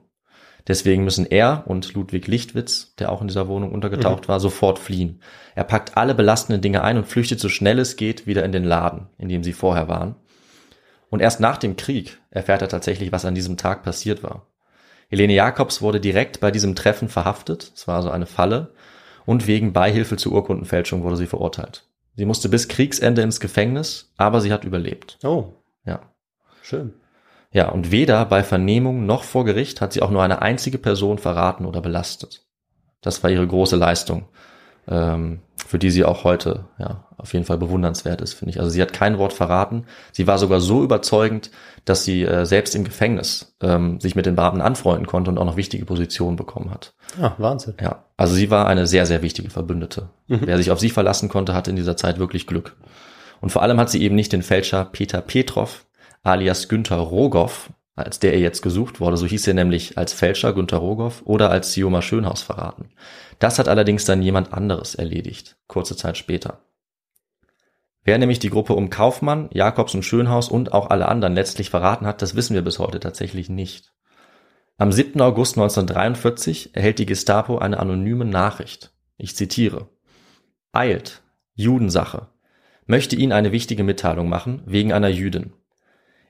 Speaker 3: Deswegen müssen er und Ludwig Lichtwitz, der auch in dieser Wohnung untergetaucht war, sofort fliehen. Er packt alle belastenden Dinge ein und flüchtet so schnell es geht wieder in den Laden, in dem sie vorher waren. Und erst nach dem Krieg erfährt er tatsächlich, was an diesem Tag passiert war. Helene Jakobs wurde direkt bei diesem Treffen verhaftet, es war also eine Falle, und wegen Beihilfe zur Urkundenfälschung wurde sie verurteilt. Sie musste bis Kriegsende ins Gefängnis, aber sie hat überlebt.
Speaker 2: Oh,
Speaker 3: Ja.
Speaker 2: schön.
Speaker 3: Ja, und weder bei Vernehmung noch vor Gericht hat sie auch nur eine einzige Person verraten oder belastet. Das war ihre große Leistung, ähm, für die sie auch heute ja auf jeden Fall bewundernswert ist, finde ich. Also sie hat kein Wort verraten. Sie war sogar so überzeugend, dass sie äh, selbst im Gefängnis ähm, sich mit den Beamten anfreunden konnte und auch noch wichtige Positionen bekommen hat.
Speaker 2: Ah, Wahnsinn.
Speaker 3: Ja, also sie war eine sehr, sehr wichtige Verbündete. Wer sich auf sie verlassen konnte, hatte in dieser Zeit wirklich Glück. Und vor allem hat sie eben nicht den Fälscher Peter Petrov, alias Günther Rogoff, als der ihr jetzt gesucht wurde, so hieß er nämlich als Fälscher Günther Rogoff oder als Sioma Schönhaus verraten. Das hat allerdings dann jemand anderes erledigt, kurze Zeit später. Wer nämlich die Gruppe um Kaufmann, Jakobs und Schönhaus und auch alle anderen letztlich verraten hat, das wissen wir bis heute tatsächlich nicht. Am 7. August 1943 erhält die Gestapo eine anonyme Nachricht. Ich zitiere. Eilt, Judensache. Möchte Ihnen eine wichtige Mitteilung machen, wegen einer Jüdin.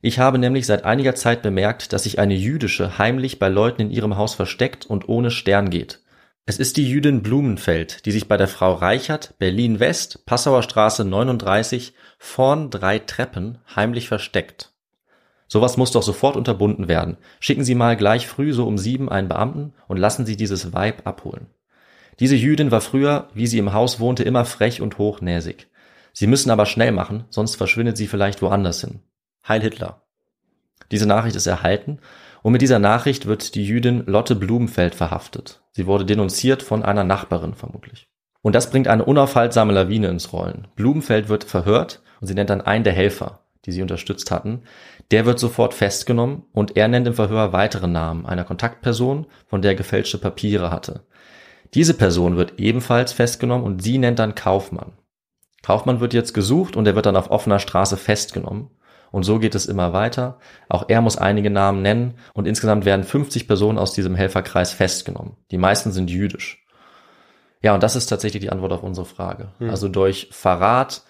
Speaker 3: Ich habe nämlich seit einiger Zeit bemerkt, dass sich eine jüdische heimlich bei Leuten in ihrem Haus versteckt und ohne Stern geht. Es ist die Jüdin Blumenfeld, die sich bei der Frau Reichert, Berlin West, Passauer Straße 39, vorn drei Treppen, heimlich versteckt. Sowas muss doch sofort unterbunden werden. Schicken Sie mal gleich früh so um sieben einen Beamten und lassen Sie dieses Weib abholen. Diese Jüdin war früher, wie sie im Haus wohnte, immer frech und hochnäsig. Sie müssen aber schnell machen, sonst verschwindet sie vielleicht woanders hin. Heil Hitler. Diese Nachricht ist erhalten und mit dieser Nachricht wird die Jüdin Lotte Blumenfeld verhaftet. Sie wurde denunziert von einer Nachbarin vermutlich. Und das bringt eine unaufhaltsame Lawine ins Rollen. Blumenfeld wird verhört und sie nennt dann einen der Helfer, die sie unterstützt hatten. Der wird sofort festgenommen und er nennt im Verhör weitere Namen einer Kontaktperson, von der er gefälschte Papiere hatte. Diese Person wird ebenfalls festgenommen und sie nennt dann Kaufmann. Kaufmann wird jetzt gesucht und er wird dann auf offener Straße festgenommen. Und so geht es immer weiter. Auch er muss einige Namen nennen und insgesamt werden 50 Personen aus diesem Helferkreis festgenommen. Die meisten sind jüdisch. Ja, und das ist tatsächlich die Antwort auf unsere Frage. Also durch Verrat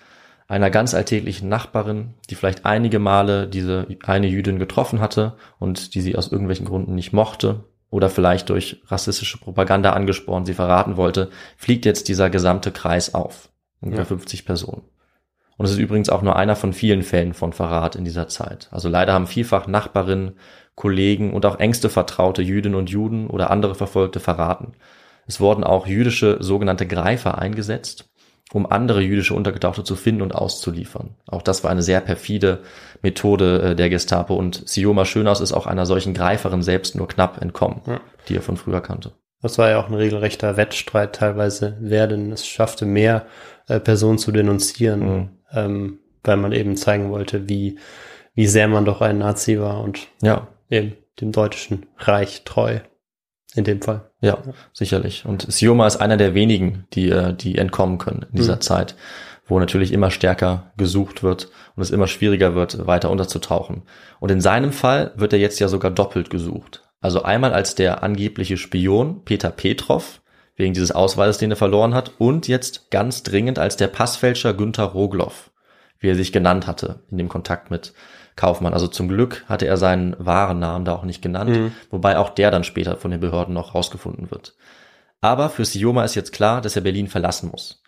Speaker 3: einer ganz alltäglichen Nachbarin, die vielleicht einige Male diese eine Jüdin getroffen hatte und die sie aus irgendwelchen Gründen nicht mochte oder vielleicht durch rassistische Propaganda angespornt sie verraten wollte, fliegt jetzt dieser gesamte Kreis auf. Ungefähr
Speaker 2: Ja.
Speaker 3: 50 Personen. Und es ist übrigens auch nur einer von vielen Fällen von Verrat in dieser Zeit. Also leider haben vielfach Nachbarinnen, Kollegen und auch engste Vertraute Jüdinnen und Juden oder andere Verfolgte verraten. Es wurden auch jüdische sogenannte Greifer eingesetzt, um andere jüdische Untergetauchte zu finden und auszuliefern. Auch das war eine sehr perfide Methode äh, der Gestapo und Sioma Schönhaus ist auch einer solchen Greiferin selbst nur knapp entkommen,
Speaker 2: Ja.
Speaker 3: die er von früher kannte.
Speaker 2: Das war ja auch ein regelrechter Wettstreit teilweise, wer denn es schaffte, mehr äh, Personen zu denunzieren,
Speaker 3: Mhm.
Speaker 2: ähm, weil man eben zeigen wollte, wie, wie sehr man doch ein Nazi war und
Speaker 3: Ja,
Speaker 2: eben dem deutschen Reich treu. In dem Fall.
Speaker 3: Ja, sicherlich. Und Sioma ist einer der wenigen, die, äh, die entkommen können in dieser
Speaker 2: Mhm.
Speaker 3: Zeit, wo natürlich immer stärker gesucht wird und es immer schwieriger wird, weiter unterzutauchen. Und in seinem Fall wird er jetzt ja sogar doppelt gesucht. Also einmal als der angebliche Spion Peter Petrov, wegen dieses Ausweises, den er verloren hat, und jetzt ganz dringend als der Passfälscher Günther Rogloff, wie er sich genannt hatte in dem Kontakt mit Kaufmann. Also zum Glück hatte er seinen wahren Namen da auch nicht genannt,
Speaker 2: Mhm.
Speaker 3: wobei auch der dann später von den Behörden noch rausgefunden wird. Aber für Sioma ist jetzt klar, dass er Berlin verlassen muss.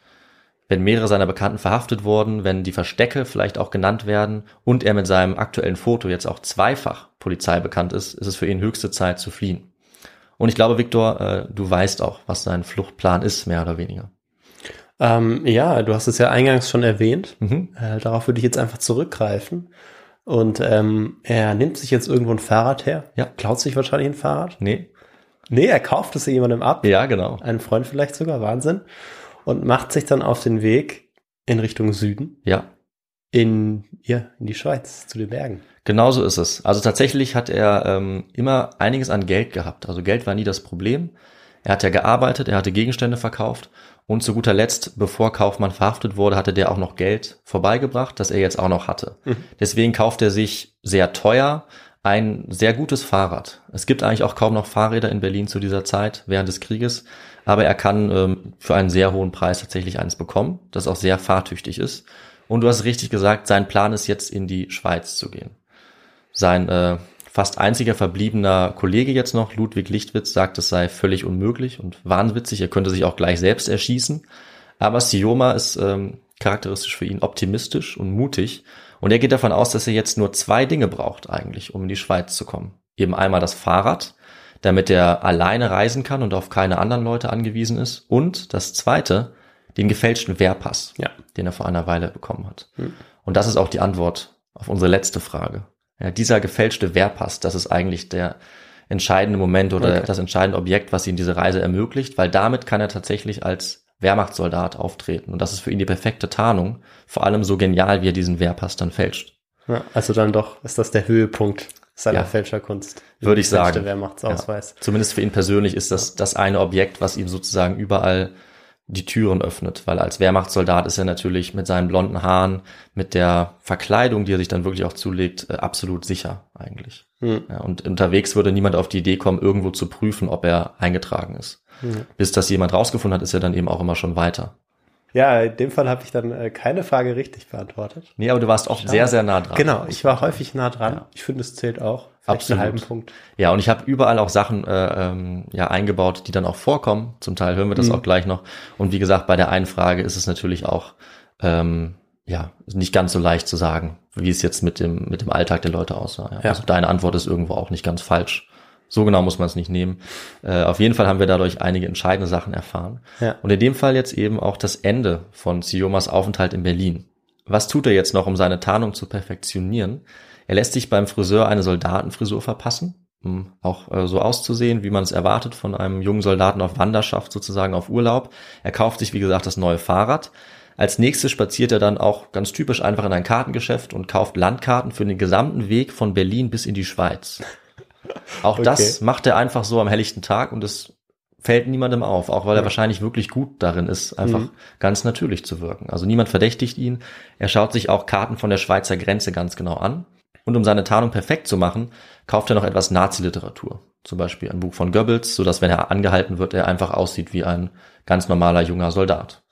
Speaker 3: Wenn mehrere seiner Bekannten verhaftet wurden, wenn die Verstecke vielleicht auch genannt werden und er mit seinem aktuellen Foto jetzt auch zweifach Polizei bekannt ist, ist es für ihn höchste Zeit zu fliehen. Und ich glaube, Viktor, äh, du weißt auch, was sein Fluchtplan ist, mehr oder weniger.
Speaker 2: Ähm, ja, du hast es ja eingangs schon erwähnt.
Speaker 3: Mhm.
Speaker 2: Äh, darauf würde ich jetzt einfach zurückgreifen. Und ähm, er nimmt sich jetzt irgendwo ein Fahrrad her.
Speaker 3: Ja.
Speaker 2: Klaut sich wahrscheinlich ein Fahrrad.
Speaker 3: Nee?
Speaker 2: Nee, er kauft es jemandem ab.
Speaker 3: Ja, genau.
Speaker 2: Einem Freund vielleicht sogar, Wahnsinn. Und macht sich dann auf den Weg in Richtung Süden,
Speaker 3: Ja.
Speaker 2: in, ja, in die Schweiz, zu den Bergen.
Speaker 3: Genauso ist es. Also tatsächlich hat er ähm, immer einiges an Geld gehabt. Also Geld war nie das Problem. Er hat ja gearbeitet, er hatte Gegenstände verkauft und zu guter Letzt, bevor Kaufmann verhaftet wurde, hatte der auch noch Geld vorbeigebracht, das er jetzt auch noch hatte. Deswegen kauft er sich sehr teuer ein sehr gutes Fahrrad. Es gibt eigentlich auch kaum noch Fahrräder in Berlin zu dieser Zeit während des Krieges, aber er kann ähm, für einen sehr hohen Preis tatsächlich eines bekommen, das auch sehr fahrtüchtig ist. Und du hast richtig gesagt, sein Plan ist jetzt in die Schweiz zu gehen. Sein äh, fast einziger verbliebener Kollege jetzt noch, Ludwig Lichtwitz, sagt, es sei völlig unmöglich und wahnwitzig. Er könnte sich auch gleich selbst erschießen. Aber Sioma ist ähm, charakteristisch für ihn optimistisch und mutig. Und er geht davon aus, dass er jetzt nur zwei Dinge braucht eigentlich, um in die Schweiz zu kommen. Eben einmal das Fahrrad, damit er alleine reisen kann und auf keine anderen Leute angewiesen ist. Und das zweite, den gefälschten Wehrpass,
Speaker 2: Ja.
Speaker 3: den er vor einer Weile bekommen hat. Und das ist auch die Antwort auf unsere letzte Frage. Ja, dieser gefälschte Wehrpass, das ist eigentlich der entscheidende Moment oder
Speaker 2: Okay.
Speaker 3: das entscheidende Objekt, was ihm diese Reise ermöglicht, weil damit kann er tatsächlich als Wehrmachtssoldat auftreten. Und das ist für ihn die perfekte Tarnung, vor allem so genial, wie er diesen Wehrpass dann fälscht.
Speaker 2: Ja, also dann doch ist das der Höhepunkt seiner
Speaker 3: Ja.
Speaker 2: Fälscherkunst.
Speaker 3: Würde ich
Speaker 2: Gefälschte
Speaker 3: sagen.
Speaker 2: Wehrmachtsausweis.
Speaker 3: Ja. Zumindest für ihn persönlich ist das das eine Objekt, was ihm sozusagen überall die Türen öffnet, weil als Wehrmachtssoldat ist er natürlich mit seinen blonden Haaren, mit der Verkleidung, die er sich dann wirklich auch zulegt, äh, absolut sicher eigentlich.
Speaker 2: Hm.
Speaker 3: Ja, und unterwegs würde niemand auf die Idee kommen, irgendwo zu prüfen, ob er eingetragen ist.
Speaker 2: Hm.
Speaker 3: Bis das jemand rausgefunden hat, ist er dann eben auch immer schon weiter.
Speaker 2: Ja, in dem Fall habe ich dann äh, keine Frage richtig beantwortet.
Speaker 3: Nee, aber du warst auch sehr, sehr nah dran.
Speaker 2: Genau, ich war häufig nah dran.
Speaker 3: Ja.
Speaker 2: Ich finde, es zählt auch.
Speaker 3: Absolut.
Speaker 2: einen halben Punkt.
Speaker 3: Ja, und ich habe überall auch Sachen äh, ähm, ja eingebaut, die dann auch vorkommen. Zum Teil hören wir das
Speaker 2: Mhm.
Speaker 3: auch gleich noch. Und wie gesagt, bei der einen Frage ist es natürlich auch ähm, ja nicht ganz so leicht zu sagen, wie es jetzt mit dem mit dem Alltag der Leute aussah. Ja.
Speaker 2: Ja.
Speaker 3: Also deine Antwort ist irgendwo auch nicht ganz falsch. So genau muss man es nicht nehmen. Äh, auf jeden Fall haben wir dadurch einige entscheidende Sachen erfahren.
Speaker 2: Ja.
Speaker 3: Und in dem Fall jetzt eben auch das Ende von Siomas Aufenthalt in Berlin. Was tut er jetzt noch, um seine Tarnung zu perfektionieren? Er lässt sich beim Friseur eine Soldatenfrisur verpassen, um auch äh, so auszusehen, wie man es erwartet von einem jungen Soldaten auf Wanderschaft, sozusagen auf Urlaub. Er kauft sich, wie gesagt, das neue Fahrrad. Als nächstes spaziert er dann auch ganz typisch einfach in ein Kartengeschäft und kauft Landkarten für den gesamten Weg von Berlin bis in die Schweiz. Auch das
Speaker 2: Okay.
Speaker 3: macht er einfach so am helllichten Tag und es fällt niemandem auf, auch weil er wahrscheinlich wirklich gut darin ist, einfach
Speaker 2: Mhm.
Speaker 3: ganz natürlich zu wirken. Also niemand verdächtigt ihn. Er schaut sich auch Karten von der Schweizer Grenze ganz genau an. Und um seine Tarnung perfekt zu machen, kauft er noch etwas Nazi-Literatur. Zum Beispiel ein Buch von Goebbels, sodass, wenn er angehalten wird, er einfach aussieht wie ein ganz normaler junger Soldat.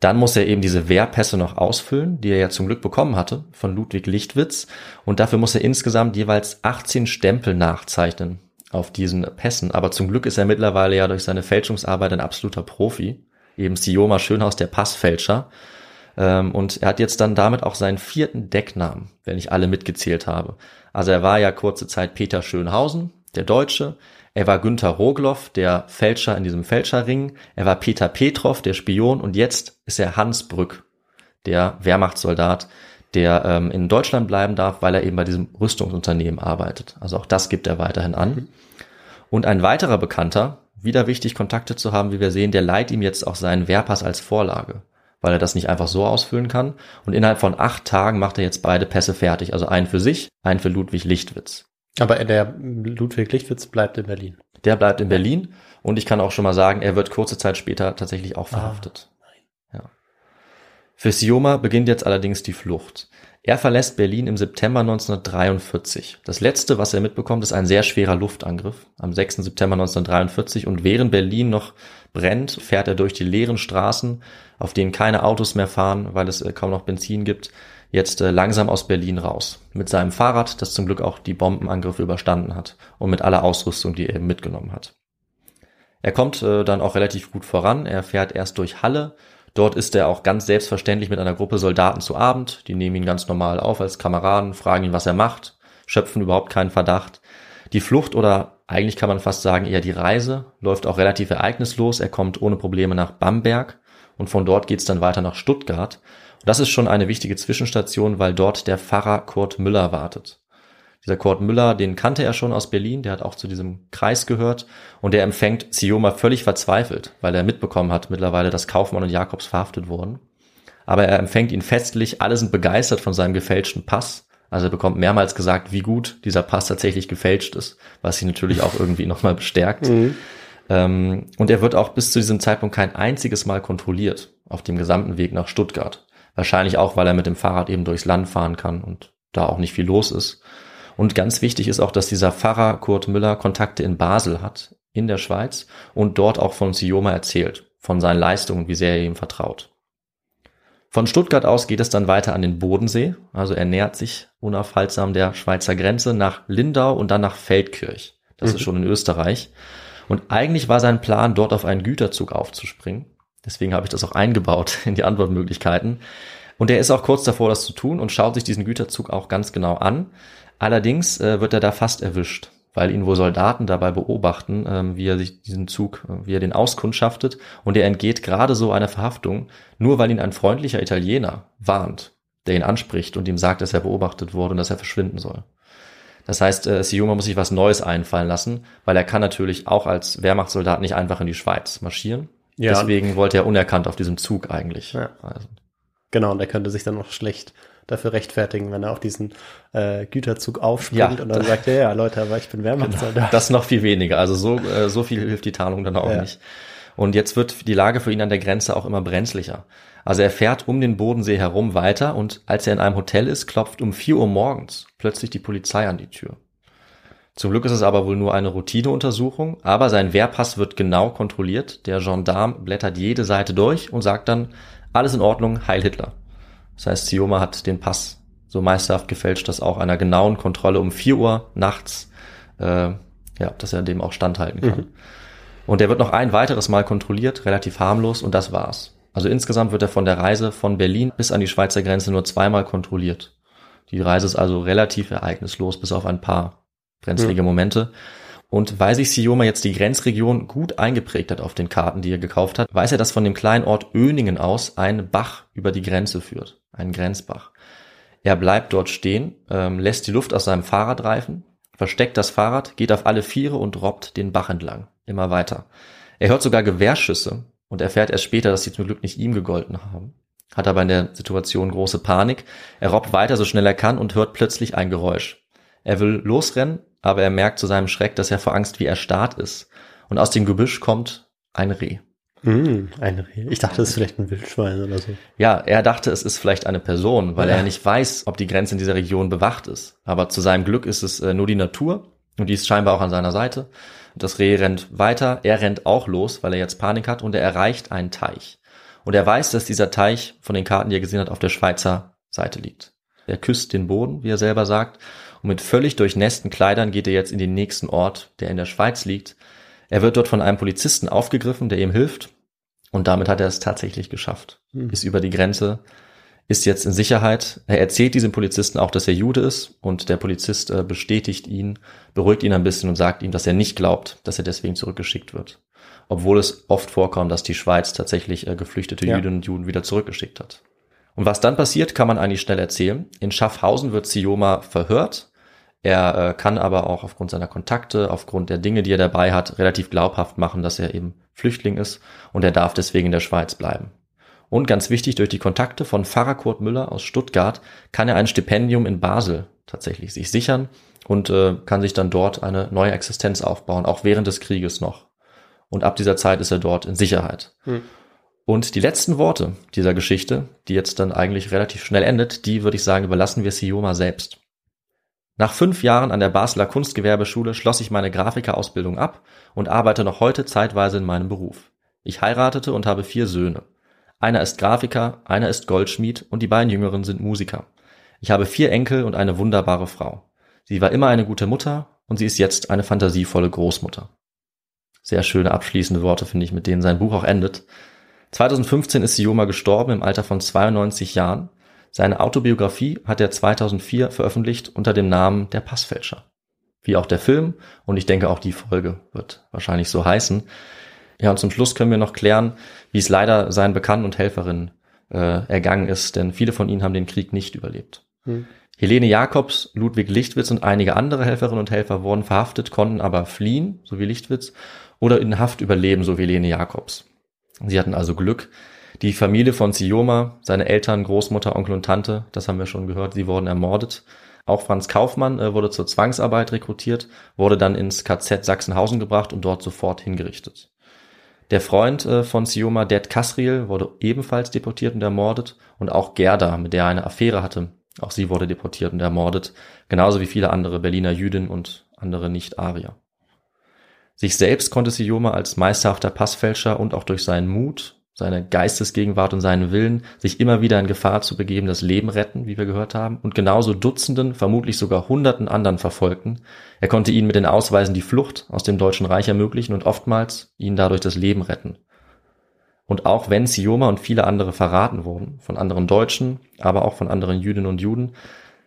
Speaker 3: Dann muss er eben diese Wehrpässe noch ausfüllen, die er ja zum Glück bekommen hatte von Ludwig Lichtwitz. Und dafür muss er insgesamt jeweils 18 Stempel nachzeichnen auf diesen Pässen. Aber zum Glück ist er mittlerweile ja durch seine Fälschungsarbeit ein absoluter Profi. Eben Sioma Schönhaus, der Passfälscher. Ähm, Und er hat jetzt dann damit auch seinen vierten Decknamen, wenn ich alle mitgezählt habe. Also er war ja kurze Zeit Peter Schönhausen, der Deutsche. Er war Günther Rogloff, der Fälscher in diesem Fälscherring. Er war Peter Petrov, der Spion. Und jetzt ist er Hans Brück, der Wehrmachtssoldat, der ähm, in Deutschland bleiben darf, weil er eben bei diesem Rüstungsunternehmen arbeitet. Also auch das gibt er weiterhin an. Und ein weiterer Bekannter, wieder wichtig, Kontakte zu haben, wie wir sehen, der leiht ihm jetzt auch seinen Wehrpass als Vorlage, weil er das nicht einfach so ausfüllen kann. Und innerhalb von acht Tagen macht er jetzt beide Pässe fertig. Also einen für sich, einen für Ludwig Lichtwitz.
Speaker 2: Aber der Ludwig Lichtwitz bleibt in Berlin.
Speaker 3: Der bleibt in Berlin und ich kann auch schon mal sagen, er wird kurze Zeit später tatsächlich auch verhaftet. ja. Für Sioma beginnt jetzt allerdings die Flucht. Er verlässt Berlin im September 1943. Das letzte, was er mitbekommt, ist ein sehr schwerer Luftangriff am 6. September 1943 und während Berlin noch brennt, fährt er durch die leeren Straßen, auf denen keine Autos mehr fahren, weil es äh, kaum noch Benzin gibt, jetzt äh, langsam aus Berlin raus. Mit seinem Fahrrad, das zum Glück auch die Bombenangriffe überstanden hat und mit aller Ausrüstung, die er eben mitgenommen hat. Er kommt äh, dann auch relativ gut voran. Er fährt erst durch Halle. Dort ist er auch ganz selbstverständlich mit einer Gruppe Soldaten zu Abend. Die nehmen ihn ganz normal auf als Kameraden, fragen ihn, was er macht, schöpfen überhaupt keinen Verdacht. Die Flucht oder eigentlich kann man fast sagen eher die Reise läuft auch relativ ereignislos. Er kommt ohne Probleme nach Bamberg und von dort geht's dann weiter nach Stuttgart. Das ist schon eine wichtige Zwischenstation, weil dort der Pfarrer Kurt Müller wartet. Dieser Kurt Müller, den kannte er schon aus Berlin, der hat auch zu diesem Kreis gehört und der empfängt Sioma völlig verzweifelt, weil er mitbekommen hat mittlerweile, dass Kaufmann und Jakobs verhaftet wurden. Aber er empfängt ihn festlich, alle sind begeistert von seinem gefälschten Pass. Also er bekommt mehrmals gesagt, wie gut dieser Pass tatsächlich gefälscht ist, was ihn natürlich auch irgendwie nochmal bestärkt. Ähm, und er wird auch bis zu diesem Zeitpunkt kein einziges Mal kontrolliert auf dem gesamten Weg nach Stuttgart. Wahrscheinlich auch, weil er mit dem Fahrrad eben durchs Land fahren kann und da auch nicht viel los ist. Und ganz wichtig ist auch, dass dieser Pfarrer Kurt Müller Kontakte in Basel hat, in der Schweiz, und dort auch von Sioma erzählt, von seinen Leistungen, wie sehr er ihm vertraut. Von Stuttgart aus geht es dann weiter an den Bodensee, also er nähert sich unaufhaltsam der Schweizer Grenze nach Lindau und dann nach Feldkirch. Das ist schon in Österreich. Und eigentlich war sein Plan, dort auf einen Güterzug aufzuspringen. Deswegen habe ich das auch eingebaut in die Antwortmöglichkeiten. Und er ist auch kurz davor, das zu tun und schaut sich diesen Güterzug auch ganz genau an. Allerdings äh, wird er da fast erwischt, weil ihn wohl Soldaten dabei beobachten, ähm, wie er sich diesen Zug, äh, wie er den auskundschaftet. Und er entgeht gerade so einer Verhaftung, nur weil ihn ein freundlicher Italiener warnt, der ihn anspricht und ihm sagt, dass er beobachtet wurde und dass er verschwinden soll. Das heißt, äh, Sioma muss sich was Neues einfallen lassen, weil er kann natürlich auch als Wehrmachtssoldat nicht einfach in die Schweiz marschieren.
Speaker 2: Ja.
Speaker 3: Deswegen wollte er unerkannt auf diesem Zug eigentlich.
Speaker 2: Ja.
Speaker 3: Also,
Speaker 2: Genau, und er könnte sich dann noch schlecht dafür rechtfertigen, wenn er auf diesen äh, Güterzug aufspringt
Speaker 3: Ja,
Speaker 2: und dann sagt, ja, ja, Leute, aber ich bin Wehrmachtssoldat.
Speaker 3: das noch viel weniger. Also so, äh, so viel hilft die Tarnung dann auch
Speaker 2: Ja.
Speaker 3: nicht. Und jetzt wird die Lage für ihn an der Grenze auch immer brenzlicher. Also er fährt um den Bodensee herum weiter und als er in einem Hotel ist, klopft um 4 Uhr morgens plötzlich die Polizei an die Tür. Zum Glück ist es aber wohl nur eine Routineuntersuchung, aber sein Wehrpass wird genau kontrolliert. Der Gendarm blättert jede Seite durch und sagt dann, alles in Ordnung, Heil Hitler. Das heißt, Sioma hat den Pass so meisterhaft gefälscht, dass auch einer genauen Kontrolle um 4 Uhr nachts, äh, ja, dass er dem auch standhalten kann. Und er wird noch ein weiteres Mal kontrolliert, relativ harmlos, und das war's. Also insgesamt wird er von der Reise von Berlin bis an die Schweizer Grenze nur zweimal kontrolliert. Die Reise ist also relativ ereignislos, bis auf ein paar brenzlige Momente. Und weil sich Sioma jetzt die Grenzregion gut eingeprägt hat auf den Karten, die er gekauft hat, weiß er, dass von dem kleinen Ort Öningen aus ein Bach über die Grenze führt, ein Grenzbach. Er bleibt dort stehen, ähm, lässt die Luft aus seinem Fahrrad reifen, versteckt das Fahrrad, geht auf alle Viere und robbt den Bach entlang, immer weiter. Er hört sogar Gewehrschüsse und erfährt erst später, dass sie zum Glück nicht ihm gegolten haben. Hat aber in der Situation große Panik. Er robbt weiter so schnell er kann und hört plötzlich ein Geräusch. Er will losrennen, aber er merkt zu seinem Schreck, dass er vor Angst wie erstarrt ist. Und aus dem Gebüsch kommt ein Reh.
Speaker 2: Mm, ein Reh. Ich dachte, das ist vielleicht ein Wildschwein oder so.
Speaker 3: Ja, er dachte, es ist vielleicht eine Person, weil
Speaker 2: Ja.
Speaker 3: er nicht weiß, ob die Grenze in dieser Region bewacht ist. Aber zu seinem Glück ist es äh, nur die Natur und die ist scheinbar auch an seiner Seite. Das Reh rennt weiter, er rennt auch los, weil er jetzt Panik hat und er erreicht einen Teich. Und er weiß, dass dieser Teich von den Karten, die er gesehen hat, auf der Schweizer Seite liegt. Er küsst den Boden, wie er selber sagt, und mit völlig durchnässten Kleidern geht er jetzt in den nächsten Ort, der in der Schweiz liegt. Er wird dort von einem Polizisten aufgegriffen, der ihm hilft. Und damit hat er es tatsächlich geschafft. Ist über die Grenze, ist jetzt in Sicherheit. Er erzählt diesem Polizisten auch, dass er Jude ist und der Polizist äh, bestätigt ihn, beruhigt ihn ein bisschen und sagt ihm, dass er nicht glaubt, dass er deswegen zurückgeschickt wird. Obwohl es oft vorkommt, dass die Schweiz tatsächlich äh, geflüchtete
Speaker 2: Ja.
Speaker 3: Jüdinnen und Juden wieder zurückgeschickt hat. Und was dann passiert, kann man eigentlich schnell erzählen. In Schaffhausen wird Sioma verhört. Er äh, kann aber auch aufgrund seiner Kontakte, aufgrund der Dinge, die er dabei hat, relativ glaubhaft machen, dass er eben Flüchtling ist und er darf deswegen in der Schweiz bleiben. Und ganz wichtig, durch die Kontakte von Pfarrer Kurt Müller aus Stuttgart kann er ein Stipendium in Basel tatsächlich sich sichern und äh, kann sich dann dort eine neue Existenz aufbauen, auch während des Krieges noch. Und ab dieser Zeit ist er dort in Sicherheit.
Speaker 2: Hm.
Speaker 3: Und die letzten Worte dieser Geschichte, die jetzt dann eigentlich relativ schnell endet, die würde ich sagen, überlassen wir Sioma selbst. Nach fünf Jahren an der Basler Kunstgewerbeschule schloss ich meine Grafikerausbildung ab und arbeite noch heute zeitweise in meinem Beruf. Ich heiratete und habe vier Söhne. Einer ist Grafiker, einer ist Goldschmied und die beiden Jüngeren sind Musiker. Ich habe vier Enkel und eine wunderbare Frau. Sie war immer eine gute Mutter und sie ist jetzt eine fantasievolle Großmutter. Sehr schöne abschließende Worte, finde ich, mit denen sein Buch auch endet. 2015 ist Sioma gestorben im Alter von 92 Jahren. Seine Autobiografie hat er 2004 veröffentlicht unter dem Namen Der Passfälscher. Wie auch der Film und ich denke auch die Folge wird wahrscheinlich so heißen. Ja, und zum Schluss können wir noch klären, wie es leider seinen Bekannten und Helferinnen äh, ergangen ist, denn viele von ihnen haben den Krieg nicht überlebt.
Speaker 2: Hm.
Speaker 3: Helene Jakobs, Ludwig Lichtwitz und einige andere Helferinnen und Helfer wurden verhaftet, konnten aber fliehen, so wie Lichtwitz, oder in Haft überleben, so wie Helene Jakobs. Sie hatten also Glück. Die Familie von Sioma, seine Eltern, Großmutter, Onkel und Tante, das haben wir schon gehört, sie wurden ermordet. Auch Franz Kaufmann äh, wurde zur Zwangsarbeit rekrutiert, wurde dann ins KZ Sachsenhausen gebracht und dort sofort hingerichtet. Der Freund äh, von Sioma, Ded Kasriel, wurde ebenfalls deportiert und ermordet und auch Gerda, mit der er eine Affäre hatte, auch sie wurde deportiert und ermordet, genauso wie viele andere Berliner Jüdinnen und andere Nicht-Arier. Sich selbst konnte Sioma als meisterhafter Passfälscher und auch durch seinen Mut, seine Geistesgegenwart und seinen Willen, sich immer wieder in Gefahr zu begeben, das Leben retten, wie wir gehört haben, und genauso Dutzenden, vermutlich sogar Hunderten anderen Verfolgten. Er konnte ihnen mit den Ausweisen die Flucht aus dem Deutschen Reich ermöglichen und oftmals ihnen dadurch das Leben retten. Und auch wenn Sioma und viele andere verraten wurden, von anderen Deutschen, aber auch von anderen Jüdinnen und Juden,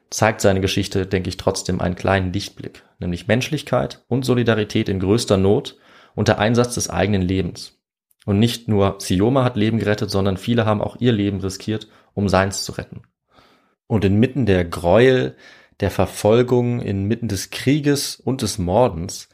Speaker 3: zeigt seine Geschichte, denke ich, trotzdem einen kleinen Lichtblick, nämlich Menschlichkeit und Solidarität in größter Not unter Einsatz des eigenen Lebens. Und nicht nur Sioma hat Leben gerettet, sondern viele haben auch ihr Leben riskiert, um seins zu retten. Und inmitten der Gräuel, der Verfolgung, inmitten des Krieges und des Mordens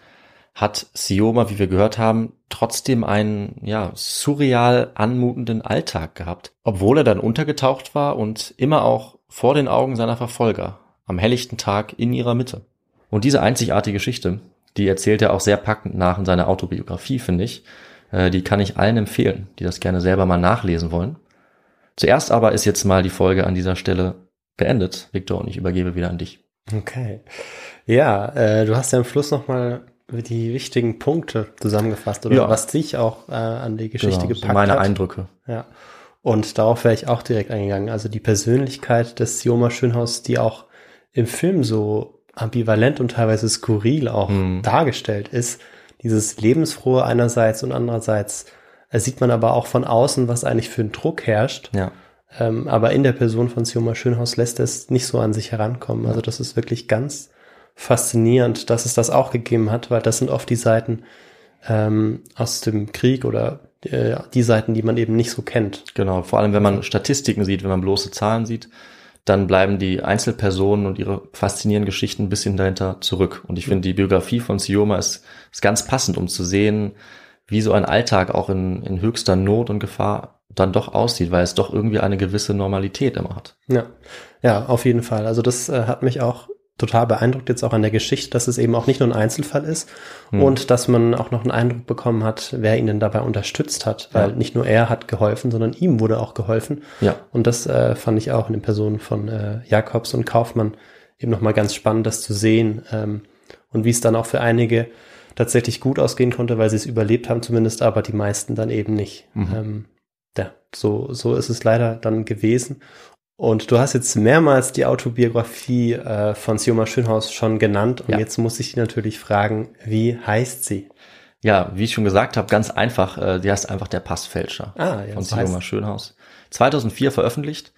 Speaker 3: hat Sioma, wie wir gehört haben, trotzdem einen, ja, surreal anmutenden Alltag gehabt, obwohl er dann untergetaucht war und immer auch vor den Augen seiner Verfolger, am helllichten Tag in ihrer Mitte. Und diese einzigartige Geschichte, die erzählt er auch sehr packend nach in seiner Autobiografie, finde ich. Äh, Die kann ich allen empfehlen, die das gerne selber mal nachlesen wollen. Zuerst aber ist jetzt mal die Folge an dieser Stelle beendet, Victor, und ich übergebe wieder an dich.
Speaker 2: Okay. Ja, äh, du hast ja am Schluss nochmal die wichtigen Punkte zusammengefasst oder
Speaker 3: Ja.
Speaker 2: was dich auch äh, an die Geschichte
Speaker 3: Genau, so
Speaker 2: gepackt
Speaker 3: meine
Speaker 2: hat.
Speaker 3: Eindrücke.
Speaker 2: Ja. Und darauf wäre ich auch direkt eingegangen. Also die Persönlichkeit des Sioma Schönhaus, die auch im Film so ambivalent und teilweise skurril auch
Speaker 3: Mhm.
Speaker 2: dargestellt ist. Dieses Lebensfrohe einerseits und andererseits äh, sieht man aber auch von außen, was eigentlich für ein Druck herrscht.
Speaker 3: Ja.
Speaker 2: Ähm, aber in der Person von Sioma Schönhaus lässt es nicht so an sich herankommen. Also das ist wirklich ganz faszinierend, dass es das auch gegeben hat, weil das sind oft die Seiten ähm, aus dem Krieg oder äh, die Seiten, die man eben nicht so kennt.
Speaker 3: Genau, vor allem wenn man Statistiken sieht, wenn man bloße Zahlen sieht, dann bleiben die Einzelpersonen und ihre faszinierenden Geschichten ein bisschen dahinter zurück. Und ich finde, die Biografie von Sioma ist, ist ganz passend, um zu sehen, wie so ein Alltag auch in, in höchster Not und Gefahr dann doch aussieht, weil es doch irgendwie eine gewisse Normalität immer hat.
Speaker 2: Ja, ja, auf jeden Fall. Also das äh, hat mich auch total beeindruckt jetzt auch an der Geschichte, dass es eben auch nicht nur ein Einzelfall ist mhm. und dass man auch noch einen Eindruck bekommen hat, wer ihn denn dabei unterstützt hat, weil ja. nicht nur er hat geholfen, sondern ihm wurde auch geholfen.
Speaker 3: Ja.
Speaker 2: Und das äh, fand ich auch in den Personen von äh, Jakobs und Kaufmann eben nochmal ganz spannend, das zu sehen ähm, und wie es dann auch für einige tatsächlich gut ausgehen konnte, weil sie es überlebt haben zumindest, aber die meisten dann eben nicht. Mhm. Ähm, ja, so, so ist es leider dann gewesen. Und du hast jetzt mehrmals die Autobiografie äh, von Sioma Schönhaus schon genannt. Und ja. jetzt muss ich natürlich fragen, wie heißt sie?
Speaker 3: Ja, wie ich schon gesagt habe, ganz einfach. Äh, die heißt einfach Der Passfälscher
Speaker 2: ah, ja,
Speaker 3: von Sioma Schönhaus. 2004 veröffentlicht.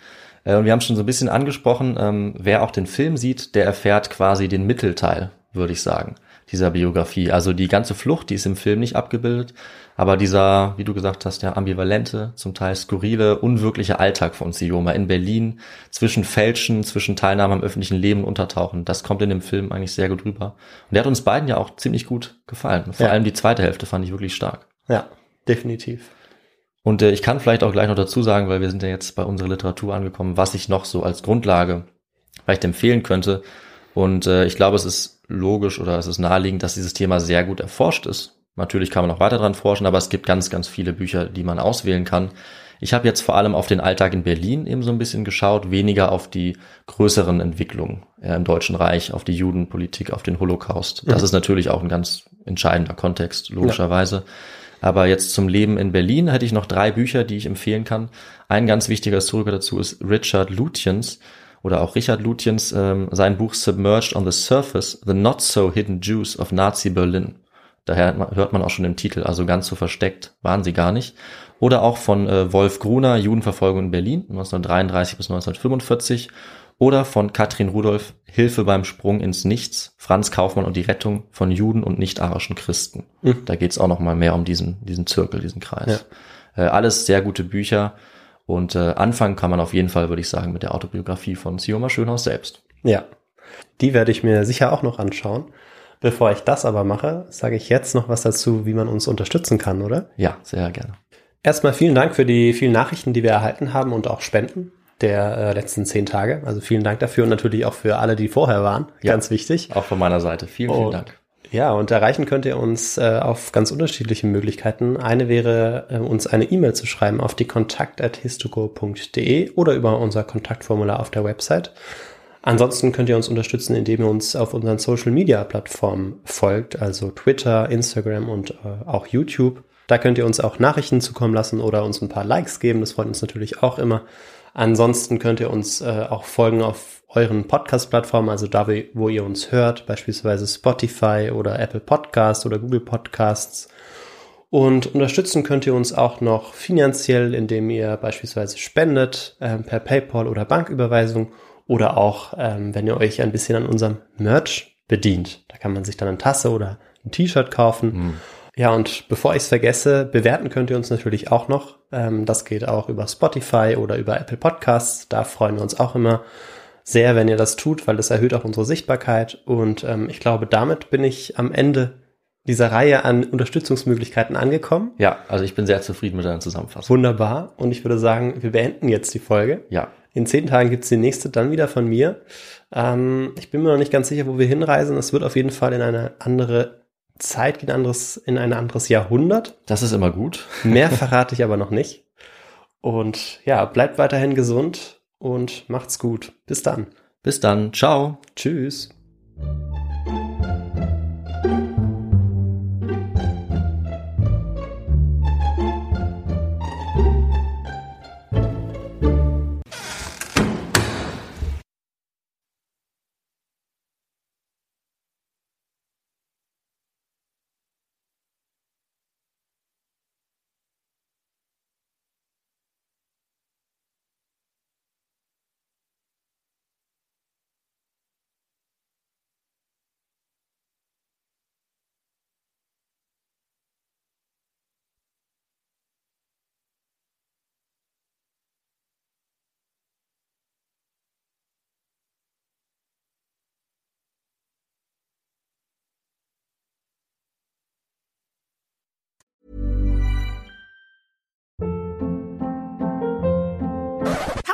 Speaker 3: Äh, und wir haben schon so ein bisschen angesprochen, ähm, wer auch den Film sieht, der erfährt quasi den Mittelteil, würde ich sagen dieser Biografie. Also die ganze Flucht, die ist im Film nicht abgebildet, aber dieser, wie du gesagt hast, ja, ambivalente, zum Teil skurrile, unwirkliche Alltag von Sioma in Berlin, zwischen Fälschen, zwischen Teilnahme am öffentlichen Leben untertauchen, das kommt in dem Film eigentlich sehr gut rüber. Und der hat uns beiden ja auch ziemlich gut gefallen. Vor ja. allem die zweite Hälfte fand ich wirklich stark.
Speaker 2: Ja, definitiv.
Speaker 3: Und äh, ich kann vielleicht auch gleich noch dazu sagen, weil wir sind ja jetzt bei unserer Literatur angekommen, was ich noch so als Grundlage vielleicht empfehlen könnte. Und äh, ich glaube, es ist logisch oder es ist naheliegend, dass dieses Thema sehr gut erforscht ist. Natürlich kann man noch weiter dran forschen, aber es gibt ganz, ganz viele Bücher, die man auswählen kann. Ich habe jetzt vor allem auf den Alltag in Berlin eben so ein bisschen geschaut, weniger auf die größeren Entwicklungen ja, im Deutschen Reich, auf die Judenpolitik, auf den Holocaust. Das mhm. ist natürlich auch ein ganz entscheidender Kontext, logischerweise. Ja. Aber jetzt zum Leben in Berlin hätte ich noch drei Bücher, die ich empfehlen kann. Ein ganz wichtiger Historiker dazu ist Richard Lutyens oder auch Richard Lutjens ähm, sein Buch Submerged on the Surface, The Not So Hidden Jews of Nazi Berlin. Daher hört man auch schon im Titel, also ganz so versteckt waren sie gar nicht. Oder auch von äh, Wolf Gruner, Judenverfolgung in Berlin, 1933 bis 1945. Oder von Katrin Rudolph, Hilfe beim Sprung ins Nichts, Franz Kaufmann und die Rettung von Juden und nicht-arischen Christen. Mhm. Da geht's auch noch mal mehr um diesen, diesen Zirkel, diesen Kreis. Ja. Äh, alles sehr gute Bücher. Und äh, anfangen kann man auf jeden Fall, würde ich sagen, mit der Autobiografie von Sioma Schönhaus selbst.
Speaker 2: Ja, die werde ich mir sicher auch noch anschauen. Bevor ich das aber mache, sage ich jetzt noch was dazu, wie man uns unterstützen kann, oder?
Speaker 3: Ja, sehr gerne.
Speaker 2: Erstmal vielen Dank für die vielen Nachrichten, die wir erhalten haben und auch Spenden der äh, letzten zehn Tage. Also vielen Dank dafür und natürlich auch für alle, die vorher waren. Ja, Ganz wichtig.
Speaker 3: Auch von meiner Seite. Vielen, vielen
Speaker 2: und,
Speaker 3: Dank.
Speaker 2: Ja, und erreichen könnt ihr uns äh, auf ganz unterschiedliche Möglichkeiten. Eine wäre, äh, uns eine E-Mail zu schreiben auf die kontakt.histogo.de oder über unser Kontaktformular auf der Website. Ansonsten könnt ihr uns unterstützen, indem ihr uns auf unseren Social Media Plattformen folgt, also Twitter, Instagram und äh, auch YouTube. Da könnt ihr uns auch Nachrichten zukommen lassen oder uns ein paar Likes geben. Das freut uns natürlich auch immer. Ansonsten könnt ihr uns äh, auch folgen auf euren Podcast-Plattformen, also da, wo ihr uns hört, beispielsweise Spotify oder Apple Podcasts oder Google Podcasts. Und unterstützen könnt ihr uns auch noch finanziell, indem ihr beispielsweise spendet äh, per PayPal oder Banküberweisung oder auch, ähm, wenn ihr euch ein bisschen an unserem Merch bedient. Da kann man sich dann eine Tasse oder ein T-Shirt kaufen. Mhm. Ja, und bevor ich es vergesse, bewerten könnt ihr uns natürlich auch noch. Ähm, das geht auch über Spotify oder über Apple Podcasts. Da freuen wir uns auch immer sehr, wenn ihr das tut, weil das erhöht auch unsere Sichtbarkeit. Und ähm, ich glaube, damit bin ich am Ende dieser Reihe an Unterstützungsmöglichkeiten angekommen.
Speaker 3: Ja, also ich bin sehr zufrieden mit deiner Zusammenfassung.
Speaker 2: Wunderbar. Und ich würde sagen, wir beenden jetzt die Folge.
Speaker 3: Ja.
Speaker 2: In zehn Tagen gibt's die nächste dann wieder von mir. Ähm, ich bin mir noch nicht ganz sicher, wo wir hinreisen. Es wird auf jeden Fall in eine andere Zeit gehen, anderes, in ein anderes Jahrhundert.
Speaker 3: Das ist immer gut.
Speaker 2: Mehr verrate ich aber noch nicht. Und ja, bleibt weiterhin gesund und macht's gut. Bis dann.
Speaker 3: Bis dann. Ciao.
Speaker 2: Tschüss.